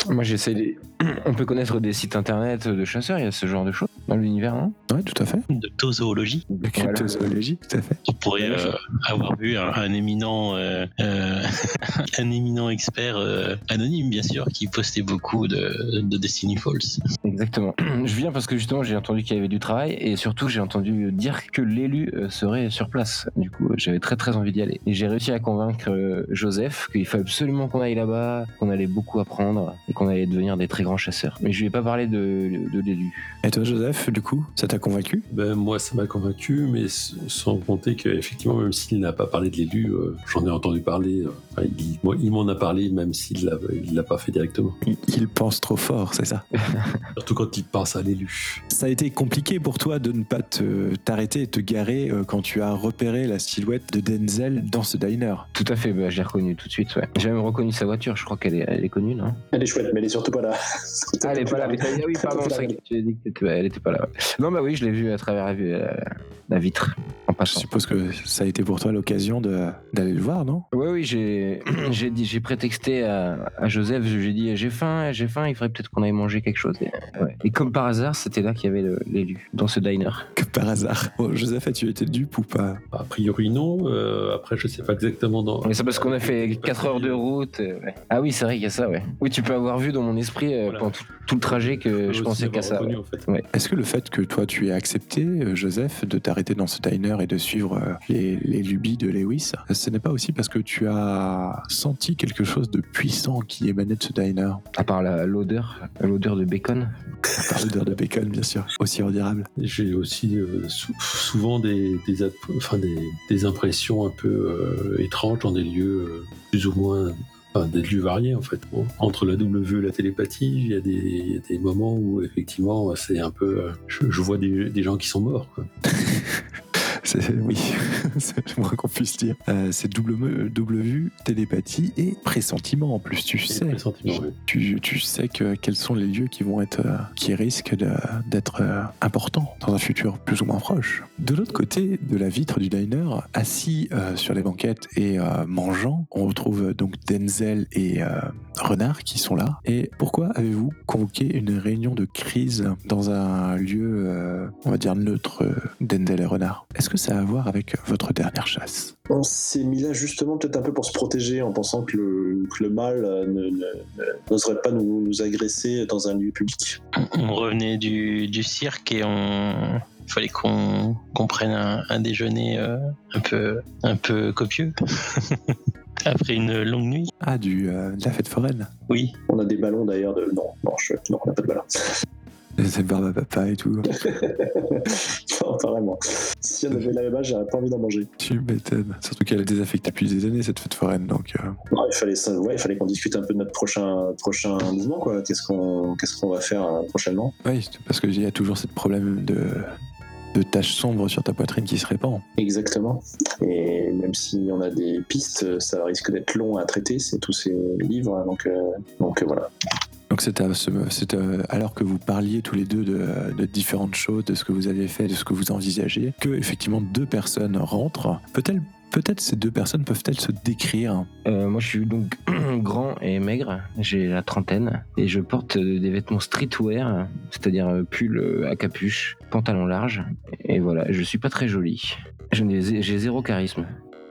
Moi, j'essaie. des- On peut connaître des sites internet de chasseurs. Il y a ce genre de choses dans l'univers, non? Ouais, tout à fait. De zoologie. La cryptozoologie, tout à fait. Tu pourrais euh, avoir vu un, un éminent, euh, euh, un éminent expert euh, anonyme, bien sûr, qui postait beaucoup de, de Destiny Falls. Exactement. Je viens parce que justement j'ai entendu qu'il y avait du travail et surtout j'ai entendu dire que l'élu serait sur place. Du coup j'avais très très envie d'y aller. Et j'ai réussi à convaincre Joseph qu'il fallait absolument qu'on aille là-bas, qu'on allait beaucoup apprendre et qu'on allait devenir des très grands chasseurs. Mais je lui ai pas parlé de, de l'élu. Et toi, Joseph, du coup, ça t'a convaincu? Ben, moi, ça m'a convaincu, mais sans compter qu'effectivement, même s'il n'a pas parlé de l'élu, euh, j'en ai entendu parler. euh, enfin, il moi, il m'en a parlé, même s'il l'a il l'a pas fait directement. il, il pense trop fort, c'est ça? Surtout quand il pense à l'élu. Ça a été compliqué pour toi de ne pas te- t'arrêter et te garer euh, quand tu as repéré la silhouette de Denzel dans ce diner? Tout à fait, bah, je l'ai reconnu tout de suite. Ouais. J'ai même reconnu sa voiture. Je crois qu'elle est, elle est connue, non? Elle est chouette, mais elle est surtout pas là. Ah, elle est pas là. Mais ah oui, pardon, c'est vrai que tu as dit que elle était pas Non, bah oui, je l'ai vue à travers la, euh, la vitre en Je suppose que ça a été pour toi l'occasion d'aller le voir, non? Oui, oui, j'ai j'ai prétexté à, à Joseph, j'ai dit j'ai faim, j'ai faim, il faudrait peut-être qu'on aille manger quelque chose. Et, ouais. Et comme par hasard, c'était là qu'il y avait l'élu dans ce diner. Que par hasard. Bon, Joseph, as-tu été dupe ou pas? A priori, non. euh, après, je sais pas exactement dans. Mais c'est parce qu'on a fait 4 heures de route. euh, ouais. Ah oui, c'est vrai qu'il y a ça, ouais. Oui, tu peux avoir vu dans mon esprit euh, Voilà. pendant tout, tout le trajet que je pensais qu'à ça. ouais. En fait. Est-ce que le fait que toi tu aies accepté, euh, Joseph, de t'arrêter dans ce diner et de suivre euh, les, les lubies de Lewis, ce n'est pas aussi parce que tu as senti quelque chose de puissant qui émanait de ce diner? À part l'odeur, l'odeur de bacon. Par l'odeur de bacon, bien sûr, aussi redirable. J'ai aussi euh, sou- souvent des, enfin, des, des impressions un peu euh, étranges dans des lieux euh, plus ou moins. Lieux variés en fait. Entre la double vue et la télépathie, il y, a des, des moments où effectivement c'est un peu. euh, je, je vois des, des gens qui sont morts. Quoi. C'est- Oui, c'est le moins qu'on puisse dire. Euh, c'est double, double vue, télépathie et pressentiment en plus, tu sais. Tu, tu sais que quels sont les lieux qui vont être, euh, qui risquent d'être euh, importants dans un futur plus ou moins proche. De l'autre côté de la vitre du diner, assis euh, sur les banquettes et euh, mangeant, on retrouve donc Denzel et Renard qui sont là. Et pourquoi avez-vous convoqué une réunion de crise dans un lieu, on va dire neutre, Denzel et Renard? Est-ce que ça a à voir avec votre dernière chasse On s'est mis là justement peut-être un peu pour se protéger en pensant que le, que le mal euh, ne- ne- ne- n'oserait pas nous, nous agresser dans un lieu public. On revenait du, du cirque et on. Il fallait qu'on qu'on prenne un, un déjeuner euh, un, peu, un peu copieux. Après une longue nuit. Ah, du, euh, de la fête foraine Oui. On a des ballons d'ailleurs de. Non, non, je- non on n'a pas de ballons. C'est barbe à papa et tout. non, pas vraiment. Si on avait là-bas, j'aurais pas envie d'en manger. Tu m'étonnes. Surtout qu'elle est désaffectée depuis des années, cette fête foraine. Donc, euh, Non, il fallait, ça, ouais, il fallait qu'on discute un peu de notre prochain, prochain mouvement, quoi. Qu'est-ce qu'on qu'est-ce qu'on va faire euh, prochainement? Oui, parce qu'il y a toujours ce problème de, de taches sombres sur ta poitrine qui se répand. Exactement. Et même si on a des pistes, ça risque d'être long à traiter, c'est tous ces livres. hein, Donc, euh, donc voilà. Donc, c'est, euh, alors que vous parliez tous les deux de, de différentes choses, de ce que vous aviez fait, de ce que vous envisagez, que effectivement deux personnes rentrent. Peut-être ces deux personnes peuvent-elles se décrire? Euh, moi, je suis donc grand et maigre. J'ai la trentaine et je porte euh, des vêtements streetwear, c'est-à-dire pull à capuche, pantalon large. Et voilà, je suis pas très joli. J'ai zéro charisme.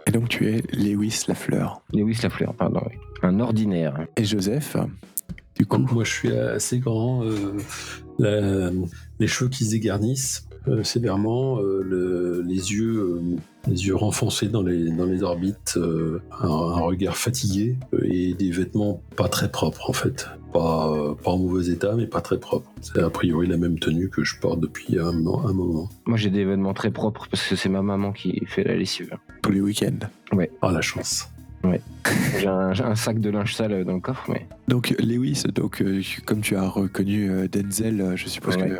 Et donc tu es Lewis Lafleur. Lewis Lafleur, pardon. oui. Un ordinaire. Et Joseph, du coup, Moi, je suis assez grand. euh, la- les cheveux qui se dégarnissent euh, sévèrement, euh, le- les yeux, euh, les yeux renfoncés dans les dans les orbites, euh, un, un regard fatigué euh, et des vêtements pas très propres en fait. Pas euh, pas en mauvais état, mais pas très propres. C'est a priori la même tenue que je porte depuis un, mo- un moment. Moi, j'ai des vêtements très propres parce que c'est ma maman qui fait la lessive. tous les week-ends. Ah la chance. J'ai un, sac de linge sale dans le coffre, mais Donc Lewis, donc euh, comme tu as reconnu euh, Denzel, euh, je suppose Ouais. que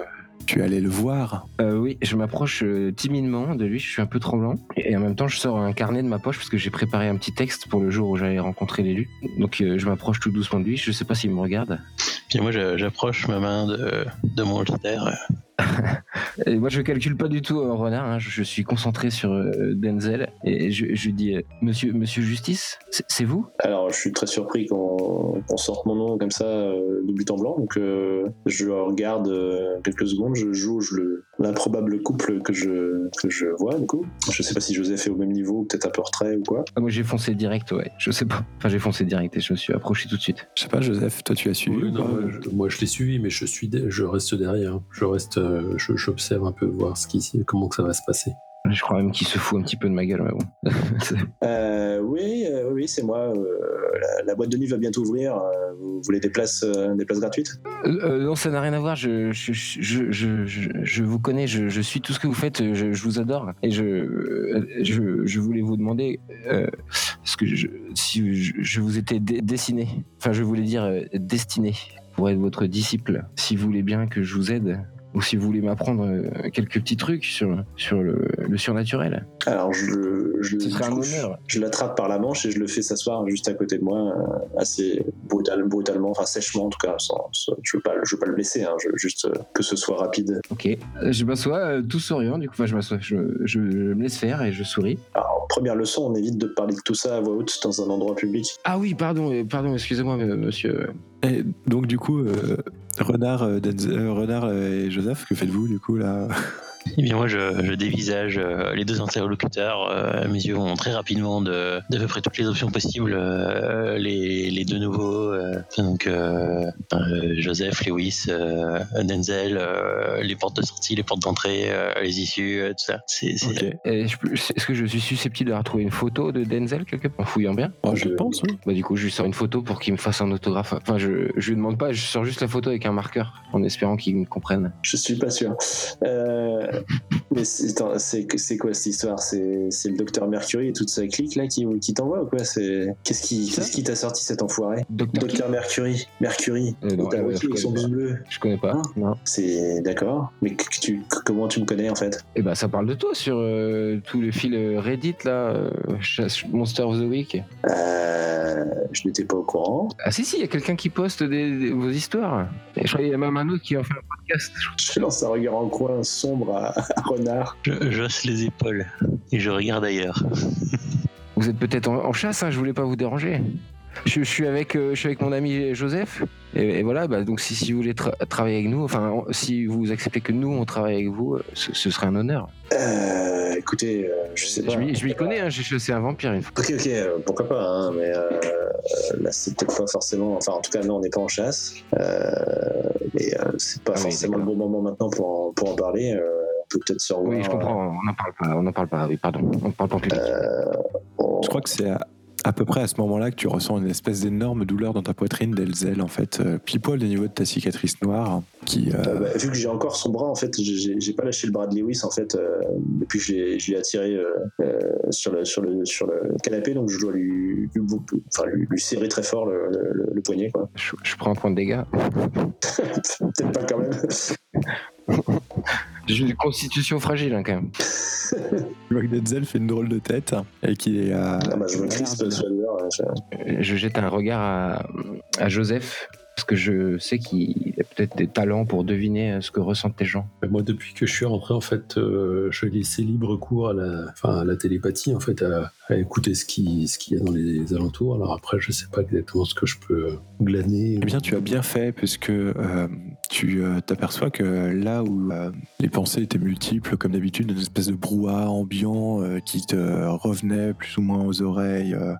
tu es allé le voir. Euh, oui, je m'approche euh, timidement de lui, je suis un peu tremblant. Et en même temps, je sors un carnet de ma poche parce que j'ai préparé un petit texte pour le jour où j'allais rencontrer l'élu. Donc euh, je m'approche tout doucement de lui, je sais pas s'il me regarde. Puis moi, j'approche ma main de, de mon holster. Et moi, je calcule pas du tout en renard, hein, je, je suis concentré sur euh, Denzel. Et je, je dis euh, Monsieur, monsieur Justice, c'est vous? Alors, je suis très surpris qu'on sorte mon nom comme ça euh, de but en blanc. Donc, euh, je regarde euh, quelques secondes, je jauge le- l'improbable couple que je, que je vois, du coup. Je sais pas si Joseph est au même niveau, peut-être un peu retrait ou quoi. ah, Moi, j'ai foncé direct, ouais, je sais pas. Enfin, j'ai foncé direct et je me suis approché tout de suite. Je sais pas, Joseph, toi tu as suivi Oui, ou non, pas moi, je, moi, je l'ai suivi, mais je suis, dé- je reste derrière. Je reste, euh, je- j'observe un peu voir ce qui, comment que ça va se passer. Je crois même qu'il se fout un petit peu de ma gueule, mais bon. Euh, oui, euh, oui, c'est moi. euh, la, la boîte de nuit va bientôt ouvrir. euh, vous voulez des places, euh, des places gratuites? Euh, euh, non, ça n'a rien à voir. Je, je, je, je, je, je vous connais, je, je suis tout ce que vous faites, je, je vous adore. Et je, je, je voulais vous demander euh, ce que je, si je, je vous étais dé- dessiné, enfin, je voulais dire euh, destiné pour être votre disciple. Si vous voulez bien que je vous aide, ou si vous voulez m'apprendre euh, quelques petits trucs sur, sur le, le surnaturel, Alors, je, je, ce serait un du coup, je- honneur. Je l'attrape par la manche et je le fais s'asseoir juste à côté de moi, euh, assez brutal, brutalement, enfin sèchement en tout cas. Sans, sans- je veux je veux pas le blesser, hein, je veux juste euh, que ce soit rapide. Ok. Je m'assois tout souriant, du coup, enfin, je m'assois, je, je me laisse faire et je souris. Alors, première leçon, on évite de parler de tout ça à voix haute dans un endroit public. Ah oui, pardon, pardon, excusez-moi, monsieur. Et donc du coup, euh, Renard, euh, euh, Renard et Joseph, que faites-vous du coup là? Eh bien, moi, je, je dévisage euh, les deux interlocuteurs. euh, mes yeux vont très rapidement de d'à peu près toutes les options possibles. euh, les, les deux nouveaux, euh, donc euh, euh, Joseph, Lewis, euh, Denzel, euh, les portes de sortie, les portes d'entrée, euh, les issues, euh, tout ça. C'est, c'est- Ok. Et je peux- Est-ce que je suis susceptible de retrouver une photo de Denzel quelque part en fouillant bien? Oh, Je pense, oui. Bah du coup je lui sors une photo pour qu'il me fasse un autographe. Enfin je, je lui demande pas, je sors juste la photo avec un marqueur en espérant qu'il me comprenne. Je suis pas sûr. Euh, mais c'est quoi cette histoire? C'est le docteur Mercury et toute sa clique là qui, qui t'envoie ou quoi? Qu'est-ce qui t'a sorti cet enfoiré? Docteur Mercury, Mercury, Euh, non, ouais, je son connais pouce bleu. Je connais pas. Hein? non. C'est d'accord. Mais tu, comment tu me connais en fait? Et bah ça parle de toi sur euh, tous les fils euh, Reddit là, euh, Monster of the Week. Je n'étais pas au courant. Ah si si, il y a quelqu'un qui poste des, des- vos histoires. Et je crois qu'il y a même un autre qui en fait un podcast. Je lance un regard en coin sombre à, à Renard. je, j'hausse les épaules et je regarde ailleurs. Vous êtes peut-être en, en chasse, hein, je voulais pas vous déranger. Je, je suis avec, euh, je suis avec mon ami Joseph. Et, et voilà, bah, donc si, si vous voulez tra- travailler avec nous, enfin, on- si vous acceptez que nous, on travaille avec vous, euh, ce, ce serait un honneur. Euh, écoutez, euh, je sais pas. Je m'y je m'y connais, hein, chassé un vampire une fois. Ok, ok, euh, pourquoi pas, hein, mais là c'est peut-être pas forcément. Enfin, en tout cas, non, on n'est pas en chasse. Euh, mais euh, c'est pas Ah oui, forcément le bon moment maintenant pour en, pour en parler. Peut peut-être se revoir. Oui, je comprends, on n'en parle pas, on n'en parle pas, oui, pardon, on ne parle pas public. Euh, on- Je crois que c'est à, à peu près à ce moment-là que tu ressens une espèce d'énorme douleur dans ta poitrine, Delzel, en fait, euh, pile poil au niveau de ta cicatrice noire, qui... euh, Euh, bah, vu que j'ai encore son bras, en fait, j'ai- pas lâché le bras de Lewis, en fait, euh, depuis que je l'ai- je l'ai attiré euh, euh, sur, le, sur, le, sur le canapé, donc je dois lui, lui, enfin, lui, lui serrer très fort le, le- le poignet, quoi. Je, je prends un point de dégâts. Peut-être pas quand même. J'ai une constitution fragile hein, quand même. Que Denzel fait une drôle de tête et qu'il est... euh, Ah bah, je me crispe ouais, je- Je jette un regard à, à Joseph Parce que je sais qu'il a peut-être des talents pour deviner euh, ce que ressentent les gens. Mais Moi, depuis que je suis rentré, en fait, euh, je laissais libre cours à la, enfin, à la télépathie, en fait, à, à écouter ce qui, ce qu'il y a dans les alentours. Alors après, je sais pas exactement ce que je peux euh, glaner. Eh bien, tu as bien fait, puisque euh, tu euh, t'aperçois que là où euh, les pensées étaient multiples, comme d'habitude, une espèce de brouhaha ambiant euh, qui te revenait plus ou moins aux oreilles, euh,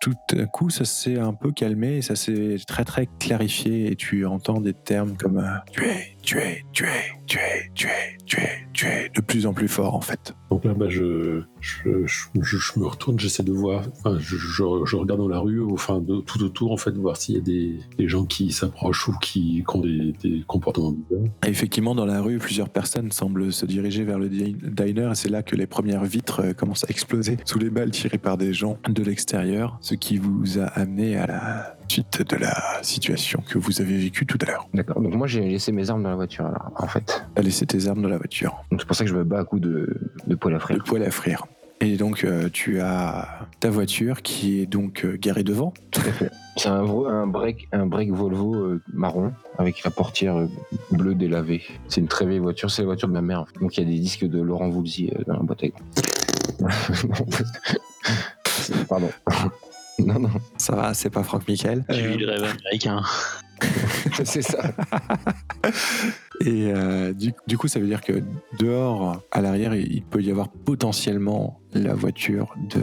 tout à coup, ça s'est un peu calmé ça s'est très très clarifié et tu entends des termes comme euh, tu es, tu es, tu es, tu es, tu es, tu es, tu es, de plus en plus fort en fait. Donc là, bah, je, je, je, me retourne, j'essaie de voir, enfin, je, regarde dans la rue, enfin, de, tout autour, en fait, voir s'il y a des, des gens qui s'approchent ou qui, qui ont des, des comportements bizarres. Effectivement, dans la rue, plusieurs personnes semblent se diriger vers le di- diner et c'est là que les premières vitres euh, commencent à exploser sous les balles tirées par des gens de l'extérieur, ce qui vous a amené à la suite de la situation que vous avez vécue tout à l'heure. D'accord. Donc moi, j'ai laissé mes armes dans la voiture, alors, en fait. Tu as laissé tes armes dans la voiture, Donc c'est pour ça que je me bats à coups de, de poêle à frire. poêle à frire. Et donc, euh, tu as ta voiture qui est donc euh, garée devant. C'est un, un break, un break Volvo euh, marron avec la portière euh, bleue délavée. C'est une très vieille voiture, c'est la voiture de ma mère. fait. Donc il y a des disques de Laurent Voulzy euh, dans la boîte à Pardon. non, non, Ça va, c'est pas Franck Michael. Tu Euh, vis le rêve américain. c'est ça. Et euh, du, du coup, ça veut dire que dehors, à l'arrière, il peut y avoir potentiellement la voiture de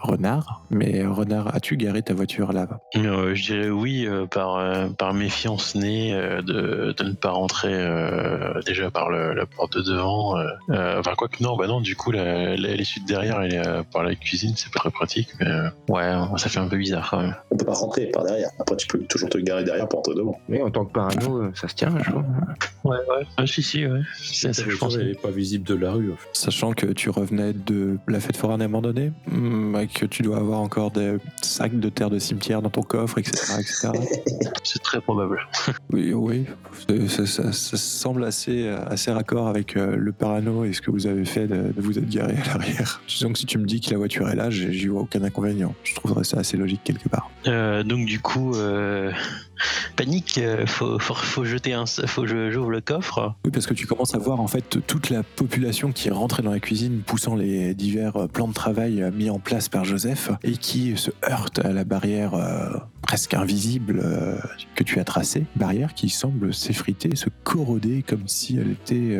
Renard. Mais Renard, as-tu garé ta voiture là-bas Euh, je dirais oui euh, par, euh, par méfiance née euh, de, de ne pas rentrer euh, déjà par le- la porte de devant. euh, euh, enfin, quoi que non, bah non, du coup, la- la- l'issue de derrière, elle est euh, par la cuisine, c'est pas très pratique. Mais euh, ouais, ça fait un peu bizarre quand même. On peut pas rentrer par derrière. Après, tu peux toujours te garer derrière pour entrer devant. Mais en tant que parano, ça se tient, je trouve. Ouais, ouais. Ah, si, si, ouais. C'est La ça, je pense. elle est pas visible de la rue, en fait. Sachant que tu revenais de la fête foraine abandonnée, hmm, et que tu dois avoir encore des sacs de terre de cimetière dans ton coffre, etc. etc. C'est très probable. oui, oui. Ça, ça- ça semble assez, assez raccord avec euh, le parano et ce que vous avez fait de, de vous être garé à l'arrière. Donc si tu me dis que la voiture est là, j'y vois aucun inconvénient. Je trouverais ça assez logique quelque part. Euh, donc du coup, euh, panique, euh, faut, faut, jeter un, faut que j'ouvre le coffre. Oui, parce que tu commences à voir en fait toute la population qui est rentrée dans la cuisine, poussant les divers euh, plans de travail euh, mis en place par Joseph et qui se heurte à la barrière presque invisible que tu as tracée. Barrière qui semble s'effriter, se corroder comme si elle était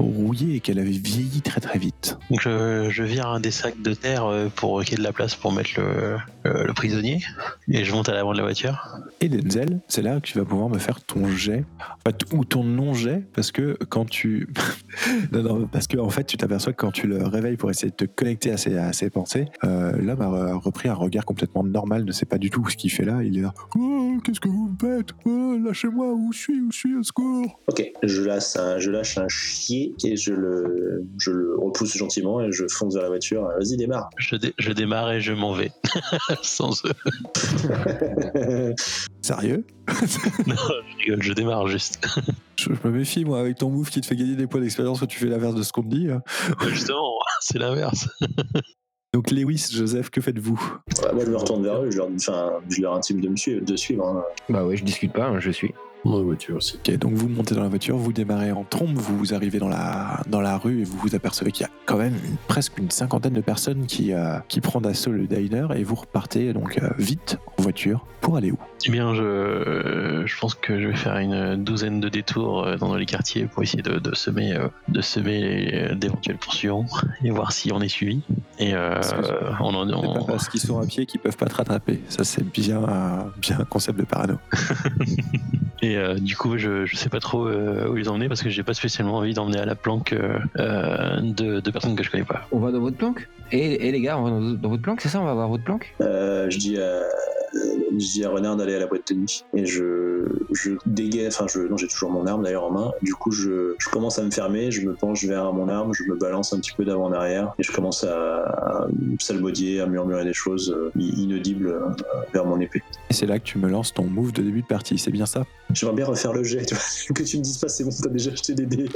rouillée et qu'elle avait vieilli très très vite. Donc je, je vire un des sacs de terre euh, pour qu'il y ait de la place pour mettre le, le, le prisonnier et je monte à l'avant de la voiture. Et Denzel, c'est là que tu vas pouvoir me faire ton jet, en fait, ou ton non-jet, parce que quand tu. non, non, parce que en fait, tu t'aperçois que quand tu le réveilles pour essayer de te connecter à ses, à ses pensées, euh, l'homme a repris un regard complètement normal, ne sait pas du tout ce qu'il fait là. Il est là. Oh, qu'est-ce que vous me faites? Oh, Lâchez-moi, où je suis, où je suis, au secours Ok, je lâche un, je lâche un chier et je le, je le repousse gentiment et je fonce vers la voiture. Vas-y, démarre. Je, dé- je démarre et je m'en vais. Sans eux. Sérieux? Non, je rigole, je démarre juste. je, je me méfie, moi, avec ton move qui te fait gagner des points d'expérience quand tu fais l'inverse de ce qu'on te dit. hein. Justement, c'est l'inverse. Donc, Lewis, Joseph, que faites-vous? Moi, je me retourne vers eux. Je leur, enfin, je leur intime de me suivre. De suivre hein. Bah ouais, je discute pas, hein, je suis. Dans la voiture aussi. Ok, donc vous montez dans la voiture, vous démarrez en trombe, vous arrivez dans la, dans la rue et vous vous apercevez qu'il y a quand même une- presque une cinquantaine de personnes qui, euh, qui prennent d'assaut le diner et vous repartez donc euh, vite en voiture pour aller où? Eh bien, je, je pense que je vais faire une douzaine de détours euh, dans les quartiers pour essayer de, de semer, euh, de semer d'éventuels poursuivants et voir si on est suivi. Et euh, on en C'est pas on- parce qu'ils sont à pied qu'ils peuvent pas te rattraper. Ça c'est bien, bien un concept de parano. Et euh, du coup, je, je sais pas trop euh, où les emmener parce que j'ai pas spécialement envie d'emmener à la planque euh, euh, de, de personnes que je connais pas. On va dans votre planque? Et, et les gars, on va dans, dans votre planque, c'est ça On va voir votre planque? Euh, je dis à, je dis à Renard d'aller à la boîte de nuit. Et je, je dégaine, enfin je, non j'ai toujours mon arme d'ailleurs en main. Du coup je, je commence à me fermer, je me penche vers mon arme, je me balance un petit peu d'avant en arrière et je commence à, à salmodier, à murmurer des choses euh, inaudibles euh, vers mon épée. Et c'est là que tu me lances ton move de début de partie, c'est bien ça? J'aimerais bien refaire le jet, tu vois, que tu me dises pas c'est bon, t'as déjà acheté des dés.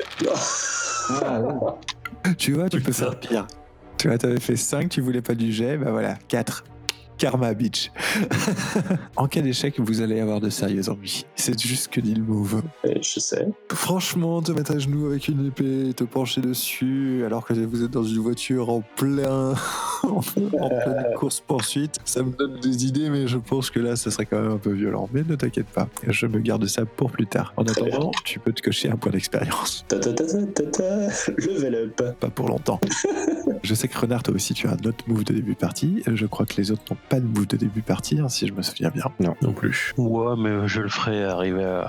Ah Tu vois, tu peux faire pire. Tu vois, t'avais fait 5, tu voulais pas du jet, bah voilà, 4. Karma Beach. en cas d'échec, vous allez avoir de sérieux ennuis. C'est juste que dit le move. Et je sais. Franchement, te mettre à genoux avec une épée, te pencher dessus, alors que vous êtes dans une voiture en plein, en pleine course poursuite, ça me donne des idées, mais je pense que là, ça serait quand même un peu violent. Mais ne t'inquiète pas, je me garde ça pour plus tard. En Très attendant, tu peux te cocher un point d'expérience. Ta ta ta. Level up. Pas pour longtemps. je sais que Renard, toi aussi, tu as un autre move de début de partie. Je crois que les autres n'ont pas de move de début de partie, hein, si je me souviens bien. Non plus. Ouais, mais je le ferai arriver à,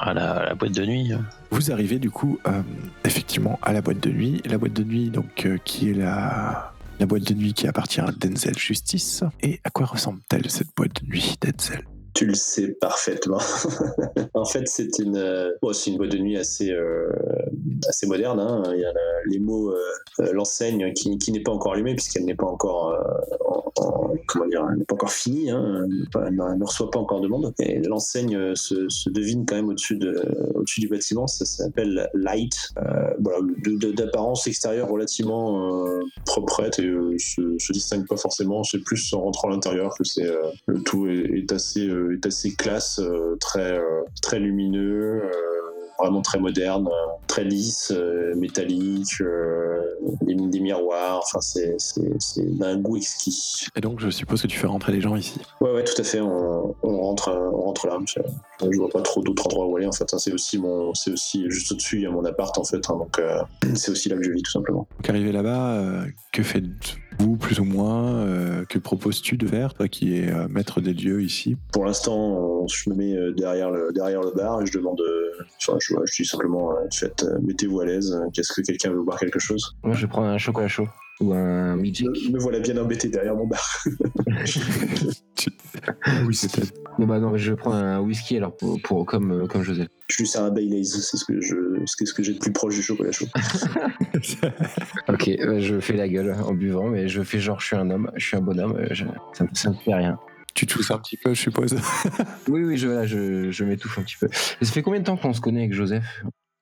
à la, à la boîte de nuit. Vous arrivez du coup euh, effectivement à la boîte de nuit. La boîte de nuit, donc, euh, qui est la, la boîte de nuit qui appartient à Denzel Justice. Et à quoi ressemble-t-elle cette boîte de nuit, Denzel? Tu le sais parfaitement. en fait, c'est une, euh, bon, c'est une boîte de nuit assez, euh, assez moderne. hein. Il y a la- les mots, euh, l'enseigne qui, qui n'est pas encore allumée puisqu'elle n'est pas encore, euh, en- en- comment dire, n'est pas encore finie. hein. Pas- ne reçoit pas encore de monde. Et l'enseigne euh, se, devine quand même au-dessus de, au-dessus du bâtiment. Ça s'appelle Light. Euh, voilà, d'apparence extérieure relativement euh, proprette et euh, se, distingue pas forcément. C'est plus en rentrant à l'intérieur que c'est le tout est, assez classe, très lumineux. Vraiment très moderne, euh, très lisse, euh, métallique, euh, des, des miroirs, enfin c'est d'un goût exquis. Et donc, je suppose que tu fais rentrer les gens ici. Ouais, ouais, tout à fait. On, on rentre, on rentre là. Je, je vois pas trop d'autres endroits où aller. En fait, hein. c'est aussi mon, c'est aussi juste au-dessus. Il y a mon appart en fait. hein. donc euh, c'est aussi là que je vis tout simplement. Donc, arrivé là-bas, euh, que plus ou moins euh, Que proposes-tu de faire, toi qui es euh, maître des lieux ici? Pour l'instant, on- je me mets euh, derrière le derrière le bar et je demande. Enfin, je, je dis simplement, euh, faites, euh, mettez-vous à l'aise. Qu'est-ce que quelqu'un veut boire quelque chose? Moi, je vais prendre un chocolat chaud ou un Magic. Me voilà bien embêté derrière mon bar. Oui, peut-être. Bon, bah non, je vais prendre un whisky alors pour, pour- comme, euh, comme Joseph. Je lui sers un Baileys. C'est ce que je, c'est ce que j'ai de plus proche du chocolat chaud. Ok, euh, je fais la gueule en buvant, mais je fais genre je suis un homme, je suis un bonhomme, euh, je- ça, me- ça me fait rien. tu tousses un petit peu, je suppose. Oui, oui, je, voilà, je, je m'étouffe un petit peu. Et ça fait combien de temps qu'on se connaît avec Joseph?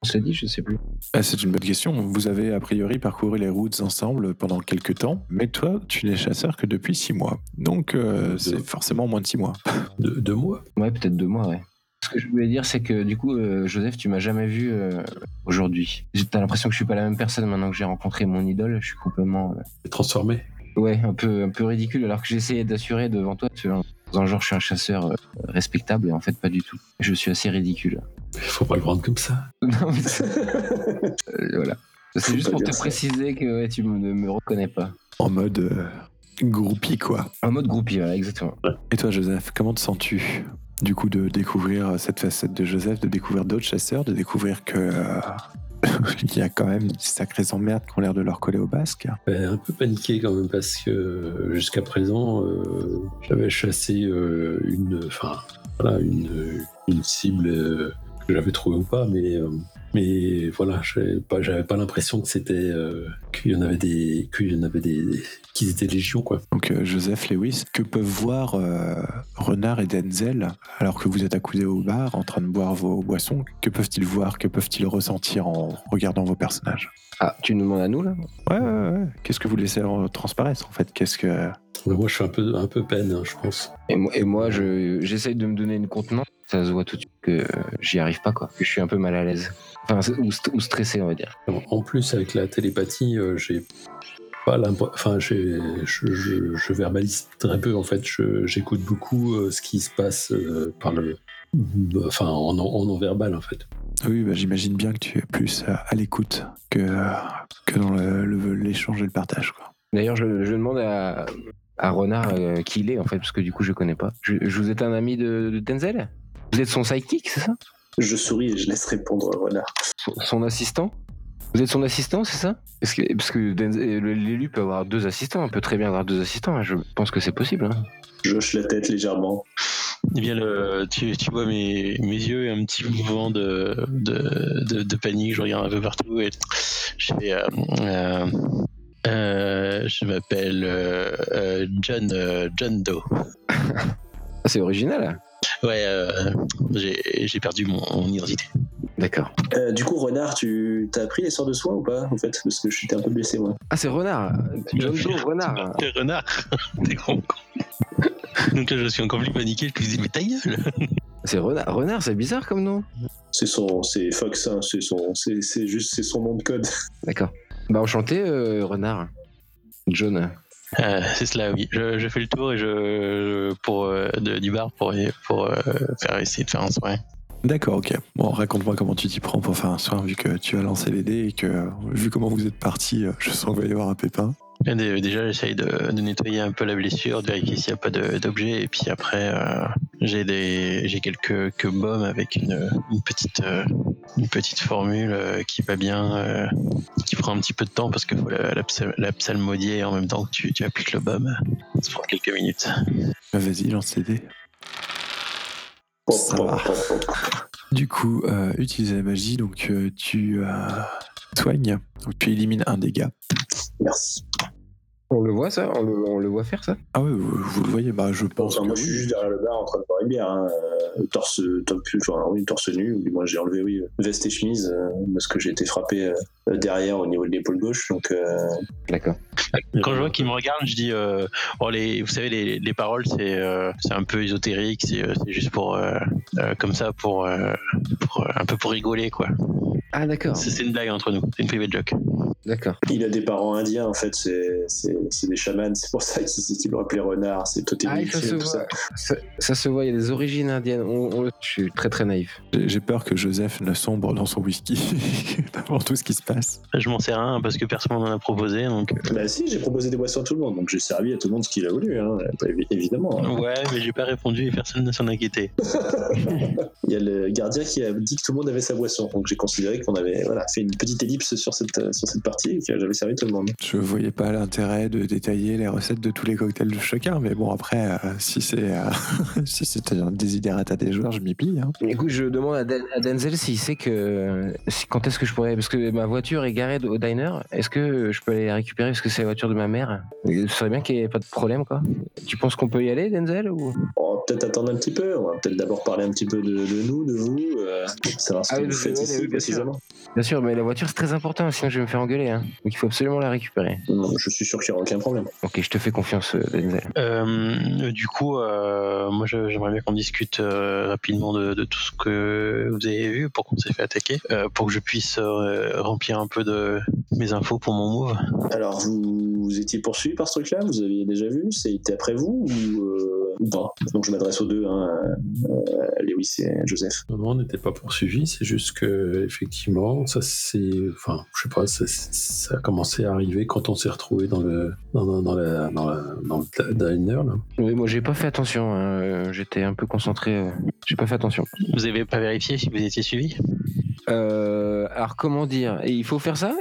On se l'a dit, je sais plus. Ah, c'est une bonne question. Vous avez a priori parcouru les routes ensemble pendant quelques temps, mais toi, tu n'es chasseur que depuis six mois. Donc, euh, c'est forcément moins de six mois. De, deux mois? Ouais, peut-être deux mois, ouais. Ce que je voulais dire, c'est que du coup, euh, Joseph, tu m'as jamais vu euh, aujourd'hui. T'as l'impression que je suis pas la même personne maintenant que j'ai rencontré mon idole. Je suis complètement, euh, transformé. Ouais, un peu, un peu ridicule. Alors que j'essayais d'assurer devant toi, tu vois, dans un genre, je suis un chasseur euh, respectable, et en fait, pas du tout. Je suis assez ridicule. Il faut pas le prendre comme ça. Non, mais c'est- euh, voilà. C'est juste pour te ça. préciser que ouais, tu me- ne me reconnais pas. En mode euh, groupie, quoi. En mode groupie, voilà, exactement. Et toi, Joseph, comment te sens-tu du coup de découvrir cette facette de Joseph, de découvrir d'autres chasseurs, de découvrir que euh, il y a quand même des sacrées emmerdes qui ont l'air de leur coller au basque. Ben, un peu paniqué quand même parce que euh, jusqu'à présent, euh, j'avais chassé euh, une, enfin, voilà, une, cible que j'avais trouvée ou pas, mais, mais voilà, j'avais pas, l'impression que c'était, euh, qu'il y en avait des, qu'il y en avait des, qu'ils étaient légion quoi. Donc euh, Joseph Lewis, que peuvent voir euh, Renard et Denzel alors que vous êtes accoudés au bar en train de boire vos boissons? Que peuvent-ils voir? Que peuvent-ils ressentir en regardant vos personnages? Ah, tu nous demandes à nous, là Ouais, ouais, ouais. Qu'est-ce que vous laissez en transparaître en fait Qu'est-ce que Mais moi, je suis un peu, un peu peine, hein, je pense. Et moi, et moi je, j'essaye de me donner une contenance. Ça se voit tout de suite que euh, j'y arrive pas, quoi. Que je suis un peu mal à l'aise. Enfin, ou, st- ou stressé, on va dire. En plus, avec la télépathie, euh, j'ai pas. Enfin, j'ai- je, je, je verbalise très peu, en fait. J'écoute beaucoup euh, ce qui se passe euh, par le. Enfin, en, en non verbal, en fait. Oui, bah, j'imagine bien que tu es plus euh, à l'écoute que, que dans le- le- l'échange et le partage. D'ailleurs, je, je demande à, à Renard euh, qui il est, en fait, parce que du coup, je connais pas. Je, je vous êtes un ami de, de Denzel? Vous êtes son sidekick, c'est ça? Je souris et je laisse répondre Renard. son, son assistant? Vous êtes son assistant, c'est ça? Parce que, parce que Denzel- l'élu peut avoir deux assistants. On peut très bien avoir deux assistants. hein. Je pense que c'est possible. hein. Je hoche la tête légèrement. Eh bien, le, tu, tu vois mes, mes yeux et un petit mouvement de, de, de, de panique. Je regarde un peu partout et je fais. euh, euh, euh, je m'appelle John, John Doe. Ah, c'est original. Ouais, j'ai j'ai perdu mon, mon identité. D'accord. Euh, du coup, Renard, tu t'as appris les sorts de soin ou pas, en fait? Parce que j'étais un peu blessé, moi. Ah, c'est Renard John Doe, Renard T'es renard T'es con. Donc là, je suis encore plus paniqué. Je me dis, mais ta gueule C'est Renard. Renard, c'est bizarre comme nom. C'est son, c'est Fox, hein, c'est son, c'est c'est juste, c'est son nom de code. D'accord. Bah, enchanté, euh, Renard. John. Euh, C'est cela, oui. Je, je fais le tour et je pour euh, de- du bar pour pour euh, faire essayer de faire un soin. D'accord, ok. Bon, raconte-moi comment tu t'y prends pour faire un soin, vu que tu as lancé les dés et que, vu comment vous êtes parti, je sens qu'il va y avoir un pépin. Dé- Déjà, j'essaye de, de nettoyer un peu la blessure, de vérifier s'il n'y a pas d'objet, et puis après, euh, j'ai des, j'ai quelques que baumes avec une, une petite, euh, une petite formule euh, qui va bien, euh, qui prend un petit peu de temps parce qu'il faut la, la, psa- la psalmodier en même temps que tu, tu appliques le baume. Ça prend quelques minutes. Bah, Vas-y, lance les dés. Ça va. Du coup, euh, la magie, donc euh, tu euh, soignes, donc tu élimines un dégât. Merci. On le voit, ça on le, on le voit faire, ça Ah ouais, vous, vous le voyez, bah je pense Enfin, que moi, je suis oui. juste derrière le bar en train de boire une bière. Hein. euh, Torse, top, enfin, oui, torse nu. ou du moins, j'ai enlevé, oui, veste et chemise euh, parce que j'ai été frappé euh, derrière au niveau de l'épaule gauche. Donc, euh, D'accord. Quand je vois qu'il me regarde, je dis, euh, oh, les, vous savez, les, les paroles, c'est, euh, c'est un peu ésotérique, c'est, juste pour, euh, euh, comme ça, pour, euh, pour, un peu pour rigoler, quoi. Ah, d'accord. C'est, une blague entre nous, c'est une private joke. D'accord. il a des parents indiens, en fait, c'est des chamans. C'est pour ça qu'ils qu'ils l'ont appelé renard. C'est Ah, totémique, ça se tout ça. voit. Ça, ça se voit, il y a des origines indiennes. On- on- je suis très très naïf. J'ai peur que Joseph ne sombre dans son whisky avant tout ce qui se passe. Je m'en sers un parce que personne m'en a proposé, donc. euh, Bah si, j'ai proposé des boissons à tout le monde, donc j'ai servi à tout le monde ce qu'il a voulu, hein, bah, évi- évidemment. hein. Ouais, mais j'ai pas répondu et personne ne s'en inquiétait. Il y a le gardien qui a dit que tout le monde avait sa boisson, donc j'ai considéré qu'on avait voilà, fait une petite ellipse sur cette, euh, sur cette partie et que j'avais servi tout le monde. Je voyais pas l'intérêt de détailler les recettes de tous les cocktails de chacun, mais bon après, euh, si c'est euh, si c'est un désidérata des joueurs, je m'y plie. Hein. Écoute, je demande à, Den- à Denzel s'il sait que. si- quand est-ce que je pourrais. Parce que ma voiture est garée au diner. Est-ce que je peux aller la récupérer parce que c'est la voiture de ma mère? Ce serait bien qu'il n'y ait pas de problème, quoi. Tu penses qu'on peut y aller, Denzel ou... Va peut-être attendre un petit peu, on va peut-être d'abord parler un petit peu de, de nous, de vous, euh, savoir ce Ah que vous faites ici oui, bien sûr. précisément. Bien sûr, mais la voiture c'est très important, sinon je vais me faire engueuler. Hein. Donc il faut absolument la récupérer. Non, je suis sûr qu'il n'y aura aucun problème. Ok, je te fais confiance, euh, Denzel. Euh, du coup, euh, moi j'aimerais bien qu'on discute euh, rapidement de, de tout ce que vous avez vu pour qu'on s'est fait attaquer, euh, pour que je puisse euh, remplir un peu de mes infos pour mon move. Alors, vous, vous étiez poursuivi par ce truc-là? Vous aviez déjà vu? C'était après vous ou, euh, pas? Donc je m'adresse aux deux, hein, euh, Lewis et Joseph. Non, on n'était pas poursuivi, c'est juste que effectivement, ça c'est, enfin, je sais pas, ça, ça a commencé à arriver quand on s'est retrouvé dans le, dans, dans, dans la, dans, la, dans le diner là. Oui, moi j'ai pas fait attention, hein, euh, j'étais un peu concentré. euh, J'ai pas fait attention. Vous avez pas vérifié si vous étiez suivi? Euh, alors comment dire? Et Il faut faire ça?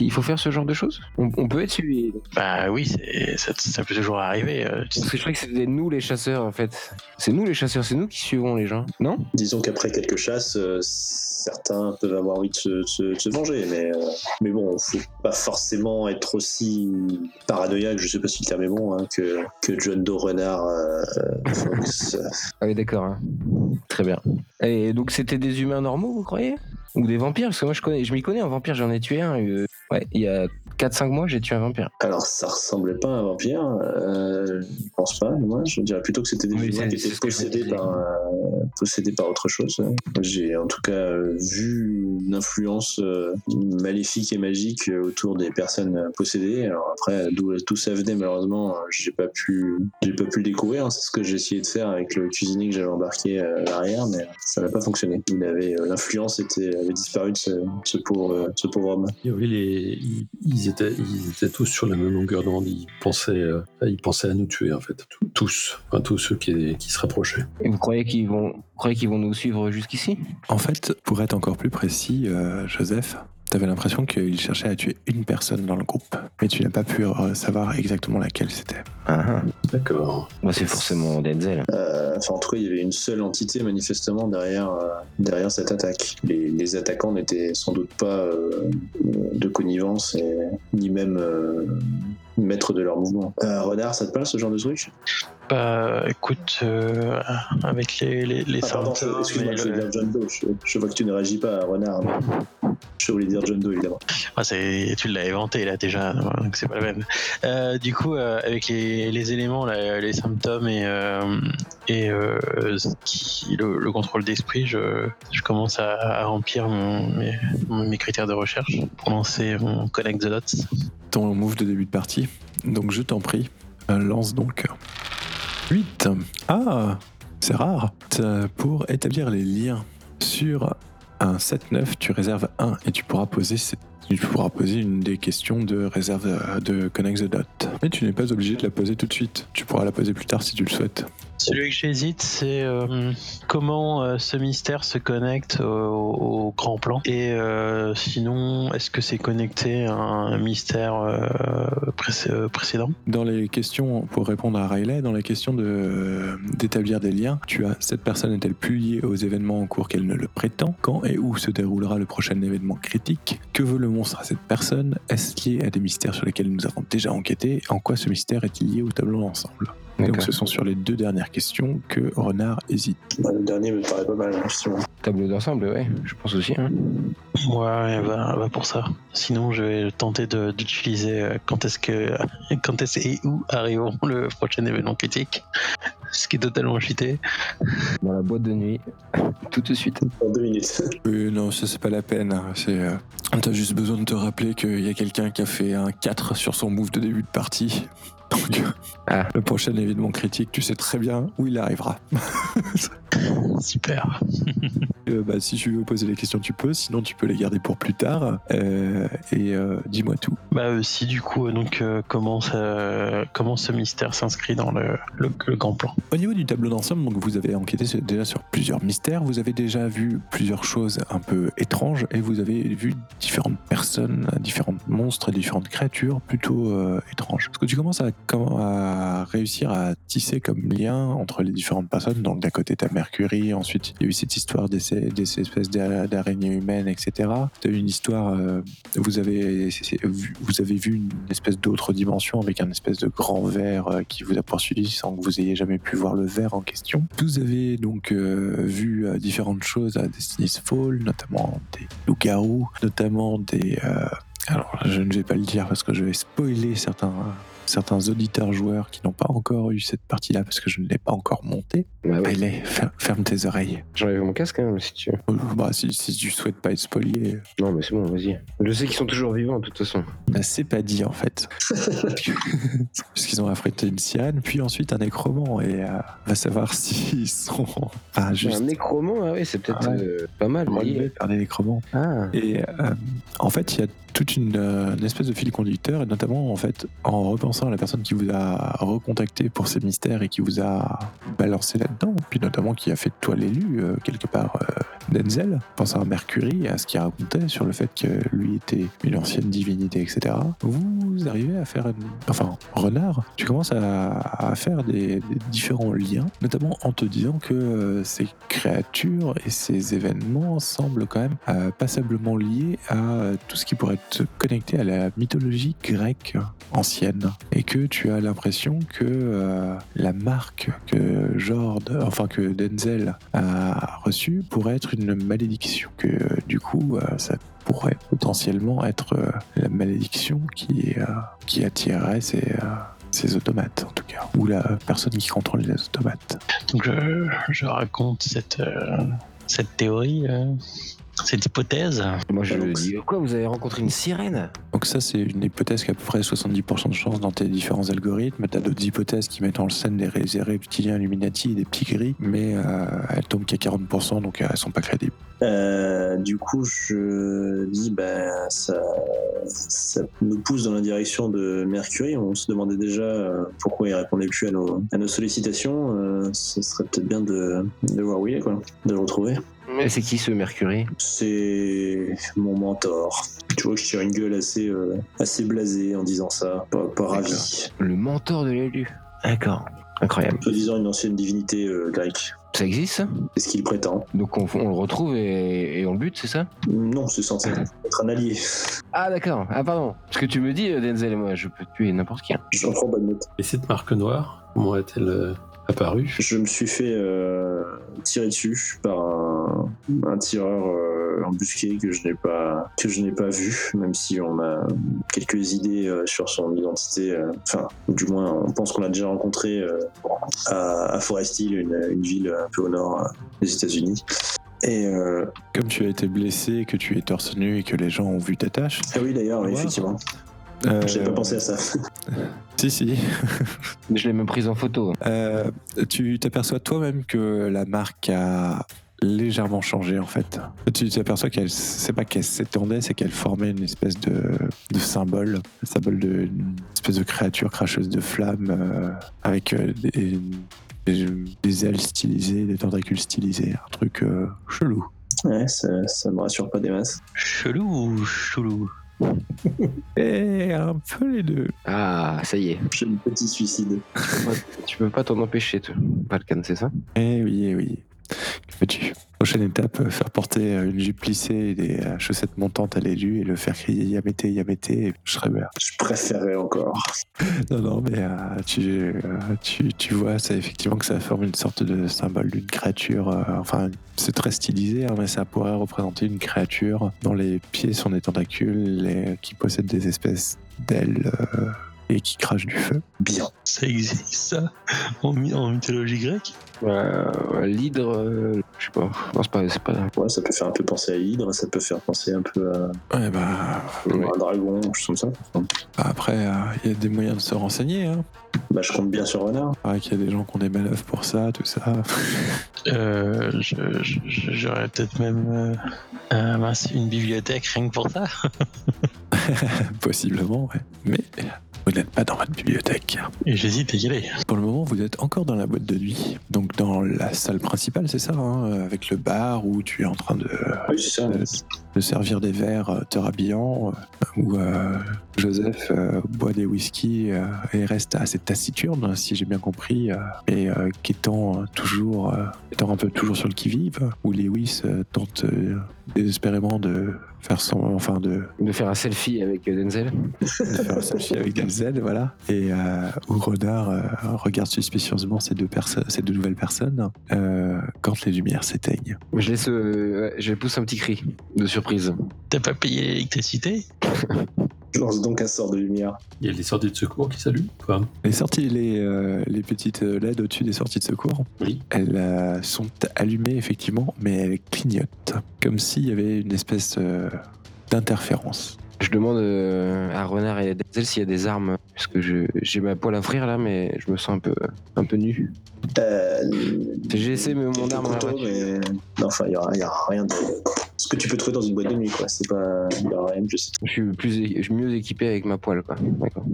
Il faut faire ce genre de choses? On, on peut être suivi. Bah oui, c'est- ça, ça peut toujours arriver. Parce que je crois que c'était nous les chasseurs en fait. C'est nous les chasseurs, c'est nous qui suivons les gens, non? Disons qu'après quelques chasses, euh, certains peuvent avoir envie de se, de se- de se venger, mais, euh, mais bon, faut pas forcément être aussi paranoïaque, je sais pas si le terme est bon, hein, que, que John Doe Renard euh, Fox. Ah oui, d'accord. hein. Très bien. Et donc c'était des humains normaux, vous croyez? Ou des vampires? Parce que moi je connais, je m'y connais en vampire, j'en ai tué un. ouais, il y a 4-5 mois, j'ai tué un vampire. Alors, ça ressemblait pas à un vampire, euh, je pense pas, moi, je dirais plutôt que c'était des Oui, humains qui étaient possédés par, euh, possédés par autre chose. J'ai en tout cas vu une influence euh, maléfique et magique euh, autour des personnes possédées. Alors après, d'où tout ça venait, malheureusement, j'ai pas pu, j'ai pas pu le découvrir. hein. C'est ce que j'ai essayé de faire avec le cuisinier que j'avais embarqué à l'arrière, mais ça n'a pas fonctionné. Il avait, l'influence était, avait disparu de ce, ce pauvre, ce pauvre homme. Et oui, les, ils, ils étaient, ils étaient tous sur la même longueur d'onde. Ils pensaient, euh, ils pensaient à nous tuer en fait, Tous- enfin tous ceux qui, qui se rapprochaient. Et vous croyez qu'ils vont, vous croyez qu'ils vont nous suivre jusqu'ici? En fait, pour être encore plus précis, euh, Joseph, t'avais l'impression qu'il cherchait à tuer une personne dans le groupe, mais tu n'as pas pu euh, savoir exactement laquelle c'était. Ah, ah. D'accord. Bah, c'est forcément Denzel. Euh, enfin, en tout cas, il y avait une seule entité manifestement derrière, euh, derrière cette attaque. Les, les attaquants n'étaient sans doute pas euh, de connivence et ni même euh, maîtres de leur mouvement. Euh, Renard, ça te parle ce genre de truc? Bah écoute, euh, avec les, les, les Ah, pardon, je- symptômes excuse-moi, je le- voulais dire John Doe. Je, je vois que tu ne réagis pas à Renard. mais Je voulais dire John Doe, évidemment. Ah, c'est- tu l'as inventé là déjà, donc c'est pas la même. Euh, du coup, euh, avec les, les éléments, là, les symptômes et, euh, et euh, ce qui- le, le contrôle d'esprit, je, je commence à, à remplir mon- mes, mes critères de recherche pour lancer mon Connect the Dots. Ton move de début de partie. Donc je t'en prie, lance donc 8. Ah, c'est rare. Euh, Pour établir les liens sur un 7-9, tu réserves 1 et tu pourras poser une des questions de réserve euh, de Connect the Dot. Mais tu n'es pas obligé de la poser tout de suite. Tu pourras la poser plus tard si tu le souhaites. Celui que j'hésite, c'est euh, comment euh, ce mystère se connecte au, grand plan. Et euh, sinon, est-ce que c'est connecté à un mystère précé- précédent? Dans les questions, pour répondre à Riley, dans les questions de- d'établir des liens, tu as cette personne est-elle plus liée aux événements en cours qu'elle ne le prétend? Quand et où se déroulera le prochain événement critique? Que veut le monstre à cette personne? Est-ce lié à des mystères sur lesquels nous avons déjà enquêté? En quoi ce mystère est-il lié au tableau d'ensemble? Donc ce sont sur les deux dernières questions que Renard hésite. Bah, le dernier me paraît pas mal, hein, justement. Tableau d'ensemble, ouais, je pense aussi. hein. Ouais, va, va pour ça. Sinon, je vais tenter de- d'utiliser euh, quand est-ce que, quand est-ce et où arriveront le prochain événement critique. Ce qui est totalement cheaté. Dans la boîte de nuit, tout de suite. En deux minutes. Euh, non, ça c'est pas la peine. hein. C'est, euh, T'as juste besoin de te rappeler qu'il y a quelqu'un qui a fait un 4 sur son move de début de partie. Donc, Ah. le prochain événement critique, tu sais très bien où il arrivera. Super. Euh, bah, si tu veux poser les questions, tu peux. Sinon, tu peux les garder pour plus tard. Euh, et euh, dis-moi tout. Bah euh, si du coup, euh, donc euh, comment, ça- comment ce mystère s'inscrit dans le, le, le grand plan? Au niveau du tableau d'ensemble, donc vous avez enquêté déjà sur plusieurs mystères, vous avez déjà vu plusieurs choses un peu étranges et vous avez vu différentes personnes, différents monstres différentes créatures plutôt euh, étranges. Parce que tu commences à, comment- réussir à tisser comme lien entre les différentes personnes. Donc d'un côté, tu as Mercury, ensuite il y a eu cette histoire des, espèces d'a- d'araignées humaines, etc. Tu as eu une histoire, euh, vous, avez, vu- une espèce d'autre dimension avec un espèce de grand verre euh, qui vous a poursuivi sans que vous ayez jamais pu voir le verre en question. Vous avez donc euh, vu différentes choses à Destiny's Fall, notamment des loups-garous, notamment des... alors, je ne vais pas le dire parce que je vais spoiler certains, certains auditeurs joueurs qui n'ont pas encore eu cette partie-là parce que je ne l'ai pas encore montée. Bah ouais. Allez, fer- ferme tes oreilles. J'enlève mon casque, hein, si tu veux. Euh, Bah, si, si tu souhaites pas être spoilé, Non, mais c'est bon, vas-y. Je sais qu'ils sont toujours vivants, de toute façon. bah, c'est pas dit en fait. Parce qu'ils ont affrété une cyane, puis ensuite un nécromant, et euh, va savoir s'ils sont. Juste Un nécromant, ah ouais, c'est peut-être Ah euh, pas mal. lié. par des nécromants. Ah, Et euh, en fait, il y a toute une, euh, une espèce de fil conducteur, et notamment en fait, en repensant à la personne qui vous a recontacté pour ces mystères et qui vous a balancé là-dedans, puis notamment qui a fait de toi l'élu euh, quelque part, euh, Denzel, pensant à Mercury à ce qu'il racontait sur le fait que lui était une ancienne divinité, etc. Vous arrivez à faire, une... enfin, renard, tu commences à, faire des, différents liens, notamment en te disant que ces créatures et ces événements semblent quand même passablement liés à tout ce qui pourrait être connecté à la mythologie grecque ancienne et que tu as l'impression que euh, la marque que Jord, enfin que Denzel a reçue pourrait être une malédiction que euh, du coup euh, ça pourrait potentiellement être la malédiction qui, qui attirerait ces, ces automates en tout cas ou la personne qui contrôle les automates. Donc je, je raconte cette, cette théorie, cette hypothèse. moi je Ah, donc, dis quoi, vous avez rencontré une sirène? Donc ça, c'est une hypothèse qui a à peu près 70% de chance dans tes différents algorithmes. Tu as d'autres hypothèses qui mettent en scène des, ré- des reptiliens Illuminati et des petits gris, mais euh, elles tombent qu'à 40%, donc euh, elles sont pas crédibles. Euh, du coup, je dis, ben, ça, ça nous pousse dans la direction de Mercury. On se demandait déjà euh, pourquoi il répondait plus à nos, à nos sollicitations. Euh, ce serait peut-être bien de, de voir où il est, quoi, de le retrouver. Mais c'est qui ce Mercury? C'est mon mentor. Tu vois que je tire une gueule assez, euh, assez blasée en disant ça, pas, pas ravi. Le mentor de l'élu. D'accord. Incroyable. Soi-disant une ancienne divinité euh, grecque. Ça existe ça? C'est ce qu'il prétend. Donc on, on le retrouve et, et on le bute, c'est ça? Non, c'est censé être un allié. Ah d'accord. Ah pardon. Ce que tu me dis, euh, Denzel, moi, je peux tuer n'importe qui. hein. J'en prends bonne note. Et cette marque noire, comment est-elle Je me suis fait euh, tirer dessus par un, un tireur euh, embusqué que je n'ai pas que je n'ai pas vu, même si on a quelques idées euh, sur son identité. Enfin, du moins, on pense qu'on l'a déjà rencontré euh, à, à Forest Hill, une, une ville un peu au nord des États-Unis. Et euh, Comme tu as été blessé, que tu es torse nu et que les gens ont vu ta tâche. ah oui, d'ailleurs, oui, Wow. effectivement, euh, j'avais pas pensé à ça. Si, si. Mais je l'ai même prise en photo. Euh, tu t'aperçois toi-même que la marque a légèrement changé en fait. Tu t'aperçois qu'elle, c'est pas qu'elle s'étendait, c'est qu'elle formait une espèce de, de symbole, un symbole d'une espèce de créature cracheuse de flammes euh, avec euh, des, des, des ailes stylisées, des tentacules stylisés, un truc euh, chelou. Ouais, ça, ça me rassure pas des masses. Chelou ou chelou? Et un peu les deux. Ah, ça y est. J'ai un petit suicide. Tu peux pas t'en empêcher, toi. Balkan, c'est ça? Eh oui, eh oui. Que fais-tu? Prochaine étape, euh, faire porter euh, une jupe plissée et des euh, chaussettes montantes à l'élu et le faire crier Yamete, Yamete, et je serais bien. Je préférerais encore. Non, non, mais euh, tu, euh, tu, tu vois, c'est effectivement que ça forme une sorte de symbole d'une créature. euh, enfin, c'est très stylisé, hein, mais ça pourrait représenter une créature dont les pieds sont des tentacules et qui possède des espèces d'ailes et qui crache du feu. Bien. Ça existe, ça En, my- en mythologie grecque euh, L'hydre, euh, je sais pas. Non, c'est pas. C'est pas... Ouais, ça peut faire un peu penser à Hydre, ça peut faire penser un peu à, Ouais, bah, Ouais. un dragon, je comme ça. Enfin, après, euh, il y a des moyens de se renseigner. Hein. bah, je compte bien sur Renard. Paraît qu'il y a des gens qui ont des manœuvres pour ça, tout ça. euh, je- je- je- J'aurais peut-être même euh, mince, une bibliothèque rien que pour ça. Possiblement, ouais. Mais vous n'êtes pas dans votre bibliothèque. Et j'hésite à y aller. Pour le moment, vous êtes encore dans la boîte de nuit. Donc dans la salle principale, c'est ça, hein, avec le bar où tu es en train de, Oui, c'est ça. de, de servir des verres euh, te rhabillant, euh, où euh, Joseph euh, boit des whisky euh, et reste assez taciturne, si j'ai bien compris, euh, et euh, qu'étant euh, toujours, euh, étant un peu toujours sur le qui-vive, où Lewis euh, tente euh, désespérément de faire son, enfin de De faire un selfie avec euh, Denzel. de faire un selfie avec Denzel, voilà. Et euh, où Renard euh, regarde suspicieusement ces deux, perso- ces deux nouvelles personnes euh, quand les lumières s'éteignent. Je laisse. euh, je pousse un petit cri de surprise. T'as pas payé l'électricité? Je lance donc un sort de lumière. Il y a les sorties de secours qui s'allument quoi. Les sorties, les, euh, les petites LED au-dessus des sorties de secours, Oui. elles euh, sont allumées effectivement, mais elles clignotent. Comme s'il y avait une espèce euh, d'interférence. Je demande euh, à Renard et à Denzel s'il y a des armes. Parce que j'ai ma poêle à frire là, mais je me sens un peu, un peu nu. Euh, J'ai essayé mais mon arme. voiture. mais... Non, enfin, il y aura, il y aura rien de... Que tu peux trouver dans une boîte de nuit, quoi. C'est pas... Il y aura rien de plus. Je suis plus, je suis mieux équipé avec ma poêle, quoi. D'accord.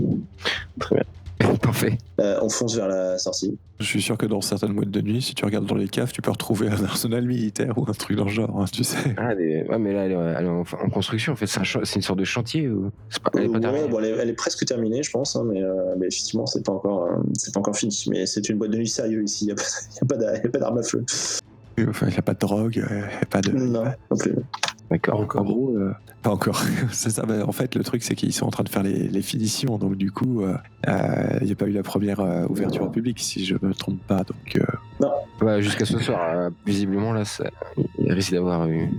Très bien. Parfait. Euh, on fonce vers la sortie. Je suis sûr que dans certaines boîtes de nuit, si tu regardes dans les caves, tu peux retrouver un arsenal militaire ou un truc dans le genre, hein, tu sais. Ah, des- ouais, mais là, elle est, elle est en, en construction. En fait, c'est un cha- c'est une sorte de chantier. Ou... c'est Pas, elle est pas Ouais, terminée. bon, elle, est, elle est presque terminée, je pense, hein, mais, euh, mais effectivement, c'est pas encore, euh, c'est pas encore fini. Mais c'est une boîte de nuit sérieuse ici. Il y a pas, a a pas d'arme à feu. Enfin, il n'y a pas de drogue, il n'y a pas de. Non, non. D'accord. Encore. En gros, euh, pas encore. c'est ça. bah, en fait, le truc, c'est qu'ils sont en train de faire les, les finitions. Donc, du coup, euh, euh, il n'y a pas eu la première euh, ouverture au public, si je me trompe pas. Donc, euh, Ouais, Jusqu'à ce soir, euh, visiblement, là, ça- il risque d'avoir une,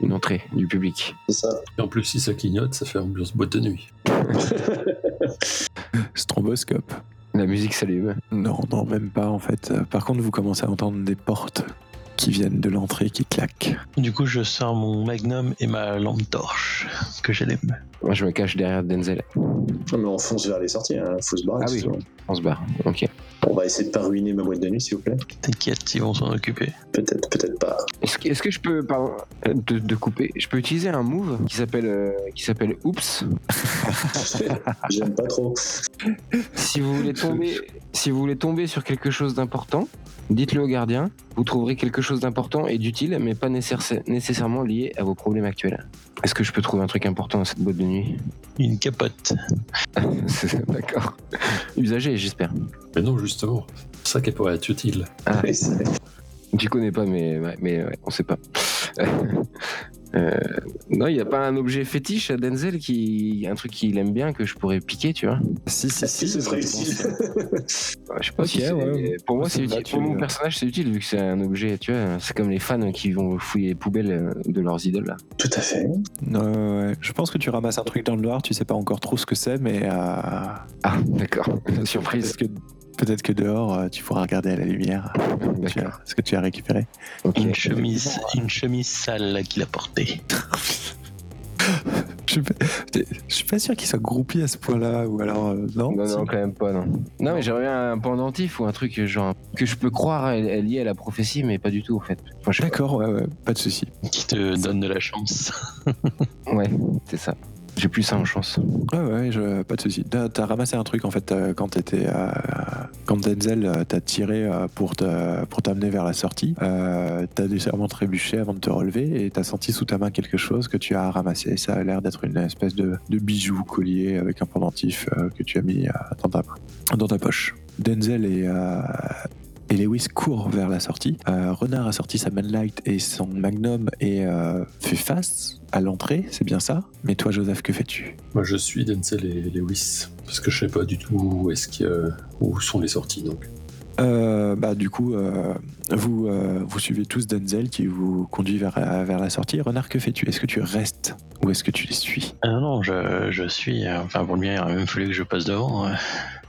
une entrée du public. C'est ça. Et en plus, si ça clignote, ça fait ambiance boîte de nuit. stromboscope. La musique s'allume. Non, non, même pas, en fait. Euh, Par contre, vous commencez à entendre des portes qui viennent de l'entrée qui claquent. Du coup, je sors mon magnum et ma lampe torche que j'allume. Moi, je me cache derrière Denzel. Non, mais on fonce vers les sorties. Hein. Faut se barrer. Ah oui. tout. On se barre. Ok. On va essayer de pas ruiner ma boîte de nuit, s'il vous plaît. T'inquiète, ils vont s'en occuper. Peut-être, peut-être pas. Est-ce que, je peux, pardon, de, de couper, je peux utiliser un move qui s'appelle, euh, qui s'appelle Oops. J'aime pas trop. si vous voulez tomber, si vous voulez tomber sur quelque chose d'important, dites-le au gardien. Vous trouverez quelque chose d'important et d'utile, mais pas nécessaire- nécessairement lié à vos problèmes actuels. Est-ce que je peux trouver un truc important dans cette boîte de nuit? Une capote. D'accord. Usagé, j'espère. Mais non, justement. C'est ça qui pourrait être utile. Oui, c'est- Tu connais pas, mais, mais ouais, on sait pas. Euh, non, il n'y a pas un objet fétiche à Denzel qui, un truc qu'il aime bien que je pourrais piquer, tu vois. Si, si, que ce serait utile Je sais pas si ouais. Pour moi, c'est utile. Pour mon personnage, c'est utile vu que c'est un objet, tu vois. C'est comme les fans qui vont fouiller les poubelles euh, de leurs idoles. Là. Tout à fait. Ouais. Je pense que tu ramasses un truc dans le noir, tu sais pas encore trop ce que c'est, mais euh, Ah, d'accord. Surprise. peut-être que, peut-être que dehors, euh, tu pourras regarder à la lumière tu as- D'accord. ce que tu as récupéré. Une chemise, une chemise sale qu'il a portée. Je suis pas, je suis pas sûr qu'il soit groupi à ce point-là, ou alors euh, non. Non, quand même pas, non. Non, mais j'aimerais bien un pendentif ou un truc genre que je peux croire est lié à la prophétie, mais pas du tout en fait. Enfin. D'accord, ouais, ouais, pas de souci. Qui te donne de la chance. Ouais, c'est ça. J'ai plus ça en chance. Ouais, ouais, pas de souci. T'as ramassé un truc en fait euh, quand t'étais, euh, quand Denzel euh, t'a tiré pour t'amener vers la sortie. T'as légèrement trébuché avant de te relever et t'as senti sous ta main quelque chose que tu as ramassé. Ça a l'air d'être une espèce de, bijou collier avec un pendentif que tu as mis dans ta poche. Denzel euh, et Lewis courent vers la sortie. Euh, Renard a sorti sa Manlight et son Magnum et euh, fait face à l'entrée, c'est bien ça? Mais toi, Joseph, que fais-tu? Moi, je suis Denzel et Lewis. Parce que je sais pas du tout où, est-ce qu'il y a- où sont les sorties. Donc. Euh, bah, du coup, euh, vous, euh, vous suivez tous Denzel qui vous conduit vers, vers la sortie. Renard, que fais-tu? Est-ce que tu restes ou est-ce que tu les suis? Ah non, non, je, je suis. Enfin, pour le bien, il aurait même fallu que je passe devant.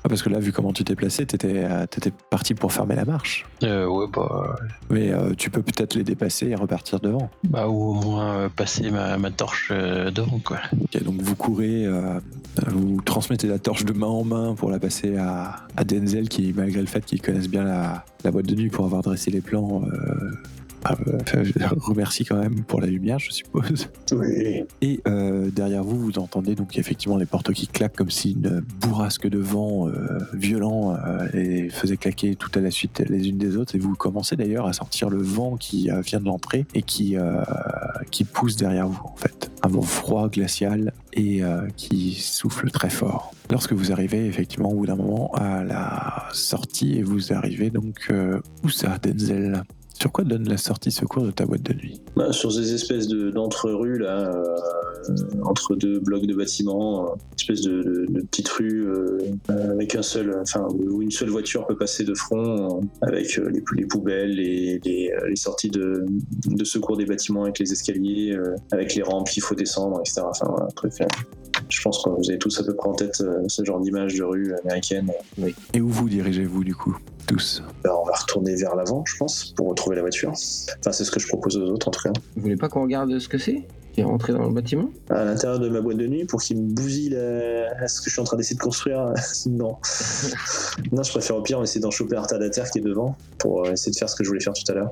Ah, Parce que là, vu comment tu t'es placé, t'étais euh, parti pour fermer la marche. Euh, ouais, bah, Mais euh, tu peux peut-être les dépasser et repartir devant. bah, ou au moins euh, passer ma, ma torche euh, devant, quoi. Ok, donc vous courez, euh, vous transmettez la torche de main en main pour la passer à, à Denzel qui, malgré le fait qu'il connaisse bien la, la boîte de nuit pour avoir dressé les plans, euh, ah, je remercie quand même pour la lumière, je suppose. Oui. Et euh, derrière vous, vous entendez donc effectivement les portes qui claquent comme si une bourrasque de vent euh, violent euh, faisait claquer tout à la suite les unes des autres. Et vous commencez d'ailleurs à sentir le vent qui vient de l'entrée et qui, qui pousse derrière vous en fait. Un vent froid, glacial et qui souffle très fort. Lorsque vous arrivez effectivement au bout d'un moment à la sortie et vous arrivez donc où ça, Denzel Sur quoi donne la sortie secours de ta boîte de nuit Bah, sur ces espèces de- d'entre-rues là, euh, entre deux blocs de bâtiments, euh, espèce de, de, de petite rue euh, euh, avec un seul, enfin où une seule voiture peut passer de front, euh, avec euh, les, les poubelles, les, les, les sorties de, de secours des bâtiments avec les escaliers, euh, avec les rampes qu'il faut descendre, etc. Enfin voilà, un truc. je pense que vous avez tous à peu près en tête euh, ce genre d'image de rue américaine. Et où vous dirigez-vous du coup? Tous. Alors, on va retourner vers l'avant, je pense, pour retrouver la voiture. Enfin, c'est ce que je propose aux autres en tout cas. Vous voulez pas qu'on regarde ce que c'est Qui est rentré dans le bâtiment? À l'intérieur de ma boîte de nuit pour qu'il me bousille la- ce que je suis en train d'essayer de construire. non. non, je préfère au pire essayer d'en choper un retardataire qui est devant pour euh, essayer de faire ce que je voulais faire tout à l'heure.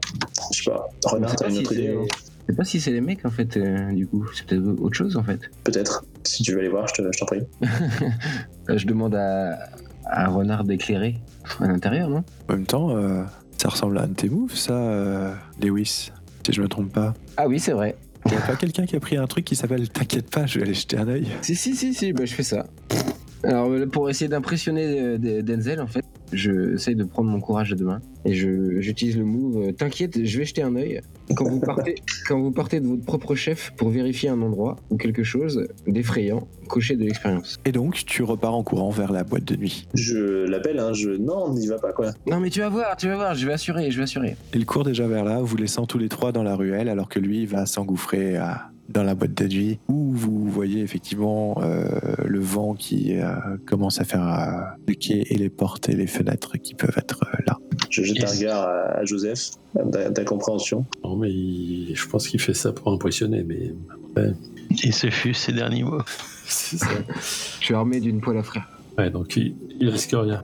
Je sais pas. Renard, sais t'as pas une si autre idée hein? Je sais pas si c'est les mecs en fait, euh, du coup. C'est peut-être autre chose en fait. Peut-être. Si tu veux aller voir, je te- je t'en prie. Euh, je demande à, à Renard d'éclairer à l'intérieur, non? En même temps, euh, ça ressemble à un de tes moves, ça, euh, Lewis, si je me trompe pas. Ah oui, c'est vrai. Il a pas quelqu'un qui a pris un truc qui s'appelle T'inquiète pas, je vais aller jeter un œil. Si, si, si, si, bah, je fais ça. Alors, euh, pour essayer d'impressionner euh, Denzel, en fait, je essaye de prendre mon courage à deux mains et je- j'utilise le move euh, T'inquiète, je vais jeter un œil. Quand vous, partez, quand vous partez de votre propre chef pour vérifier un endroit ou quelque chose d'effrayant, cochez de l'expérience. Et donc, tu repars en courant vers la boîte de nuit. Je l'appelle, hein, je. Non, n'y va pas quoi. Non, mais tu vas voir, tu vas voir, je vais assurer, je vais assurer. Il court déjà vers là, vous laissant tous les trois dans la ruelle, alors que lui va s'engouffrer à- dans la boîte de nuit, où vous voyez effectivement euh, le vent qui euh, commence à faire euh, les quais et les portes et les fenêtres qui peuvent être euh, là. Je jette un regard à, à Joseph, d'incompréhension. Non, mais il- je pense qu'il fait ça pour impressionner, mais Et ce fut ses derniers mots. c'est ça. Je suis armé d'une poêle à frire. Ouais, donc il, il risque rien.